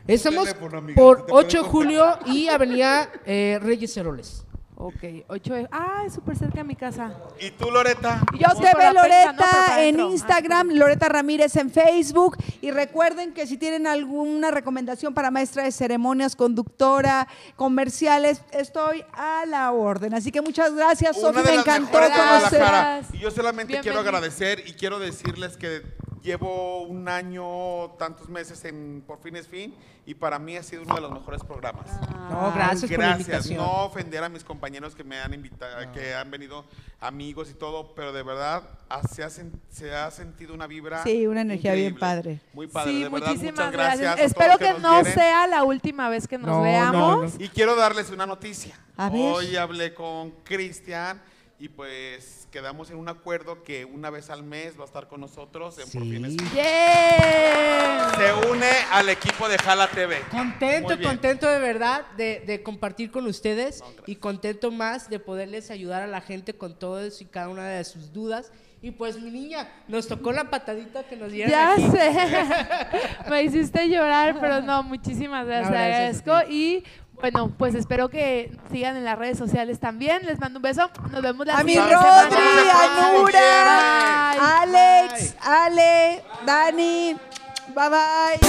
Estamos teléfono, amiga, por te puedes 8 de julio y Avenida eh, Reyes Heroles. Ok, 8 de... Ah, es súper cerca de mi casa. ¿Y tú, Loreta? Yo Sí, te por ve la prensa, ¿no? Pero Loreta en. Ah, Instagram, Loreta Ramírez en Facebook. Y recuerden que si tienen alguna recomendación para maestra de ceremonias, conductora, comerciales, estoy a la orden. Así que muchas gracias, Una Sofi. de Me encantó conocer. Y yo solamente quiero agradecer y quiero decirles que llevo un año, tantos meses en Por Fin es Fin y para mí ha sido uno de los mejores programas. No, gracias, por la Gracias. invitación. No ofender a mis compañeros que me han invitado, que han venido amigos y todo, pero de verdad ha- se ha, se ha sentido una vibra. Sí, una energía bien increíble. padre. Muy padre, sí, de verdad. muchísimas muchas gracias. gracias. Espero que, nos no vienen. sea la última vez que nos No, no, veamos. no. Y quiero darles una noticia. A ver. Hoy hablé con Cristian y pues quedamos en un acuerdo que una vez al mes va a estar con nosotros en Por Fin es Fin. ¡Yeah! Se une al equipo de Jala TV. Contento, contento de verdad de, de compartir con ustedes y contento más de poderles ayudar a la gente con todas y cada una de sus dudas. Y pues mi niña, nos tocó la patadita que nos dieron Ya aquí. sé. Me hiciste llorar, pero no, muchísimas gracias. No, te gracias agradezco. Y bueno, pues espero que sigan en las redes sociales también. Les mando un beso. Nos vemos la A mi Rodri, semana. a Nura. Alex, Ale, Dani. Bye bye.